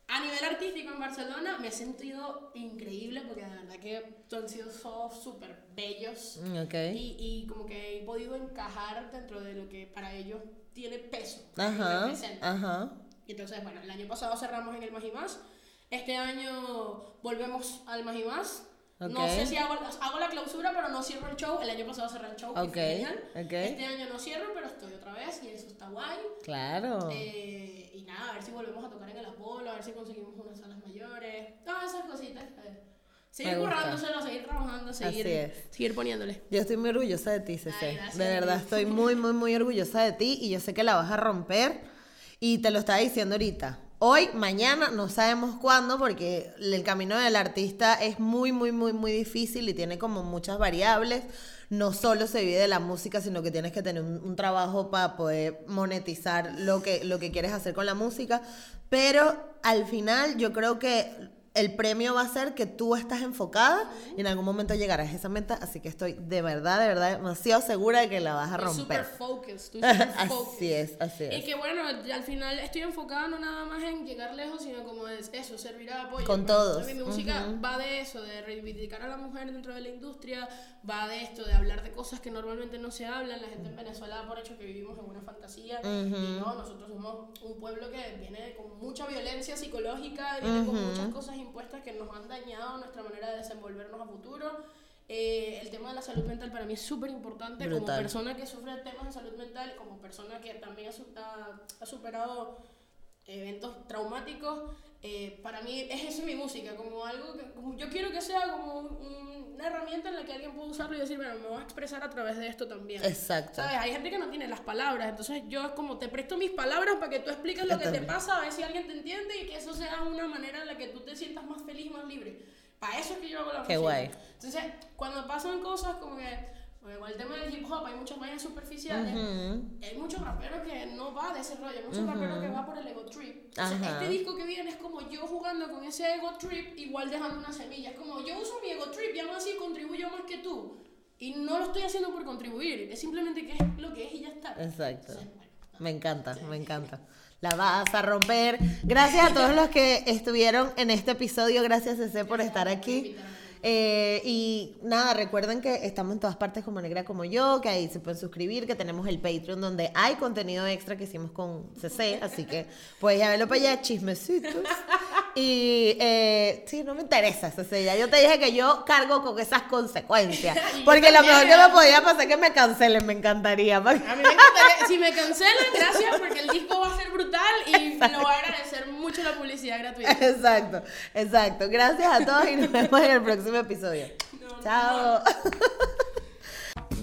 B: a nivel artístico en Barcelona me he sentido increíble porque de verdad que han sido súper bellos
A: mm,
B: y, y, como que he podido encajar dentro de lo que para ellos tiene peso.
A: Ajá, ajá.
B: Y entonces, bueno, el año pasado cerramos en el Magimás. Este año volvemos al Magimás no sé si hago, hago, la clausura, pero no cierro el show. El año pasado cerré el show.
A: Okay.
B: Este año no cierro, pero estoy otra vez y eso está guay.
A: Claro.
B: Eh, y nada, a ver si volvemos a tocar en el Apolo, a ver si conseguimos unas salas mayores. Todas esas cositas. Eh. Seguir currándoselo, seguir trabajando, seguir, seguir poniéndole.
A: Yo estoy muy orgullosa de ti, Cece. de verdad, estoy muy, muy, muy orgullosa de ti y yo sé que la vas a romper. Y te lo estaba diciendo ahorita hoy, mañana, no sabemos cuándo, porque el camino del artista es muy, muy, muy, muy difícil y tiene como muchas variables. No solo se vive de la música, sino que tienes que tener un, trabajo para poder monetizar lo que, lo que quieres hacer con la música. Pero al final yo creo que el premio va a ser que tú estás enfocada y en algún momento llegarás a esa meta, así que estoy de verdad, de verdad demasiado segura de que la vas a romper.
B: Super focused, *laughs*
A: así es, así es.
B: Y que bueno, al final estoy enfocada no nada más en llegar lejos, sino como es eso, servir a apoyo.
A: Con todos.
B: mi música va de eso, de reivindicar a la mujer dentro de la industria, va de esto, de hablar de cosas que normalmente no se hablan. La gente en Venezuela da por hecho que vivimos en una fantasía y no, nosotros somos un pueblo que viene con mucha violencia psicológica, viene con muchas cosas impuestas que nos han dañado nuestra manera de desenvolvernos a futuro. Eh, el tema de la salud mental para mí es súper importante como persona que sufre temas de salud mental, como persona que también ha, ha superado eventos traumáticos. Eh, para mí es eso mi música, como algo que como yo quiero que sea como una herramienta en la que alguien pueda usarlo y decir, bueno, me voy a expresar a través de esto también.
A: Exacto.
B: ¿Sabes? Hay gente que no tiene las palabras, entonces yo como te presto mis palabras para que tú expliques lo que te pasa, a ver si alguien te entiende y que eso sea una manera en la que tú te sientas más feliz, más libre. Para eso es que yo hago la
A: Qué guay.
B: Entonces, cuando pasan cosas como que con el tema del hip hop hay muchas vainas superficiales. Hay muchos raperos que no va de ese rollo. Hay muchos raperos que va por el ego trip. O sea, este disco que viene es como yo jugando con ese ego trip, igual dejando una semilla. Es como yo uso mi ego trip y aún así contribuyo más que tú. Y no lo estoy haciendo por contribuir. Es simplemente que es lo que es y ya está.
A: Exacto. me encanta, me encanta. La vas a romper. Gracias a todos los que estuvieron en este episodio. Gracias, Cece, por estar aquí. Eh, y nada, recuerden que estamos en todas partes como Negra como yo, que ahí se pueden suscribir, que tenemos el Patreon donde hay contenido extra que hicimos con CC, así que puedes ya verlo para allá, chismecitos. Y eh, sí, no me interesa, CC, ya yo te dije que yo cargo con esas consecuencias, *laughs* porque lo mejor que me podía pasar es que me cancelen, me encantaría.
B: A mí me encantaría, si me cancelan, gracias, porque el disco va a ser brutal y me lo voy a agradecer mucho la publicidad gratuita.
A: Exacto, exacto. Gracias a todos y nos vemos en el próximo episodio. Chao. *laughs*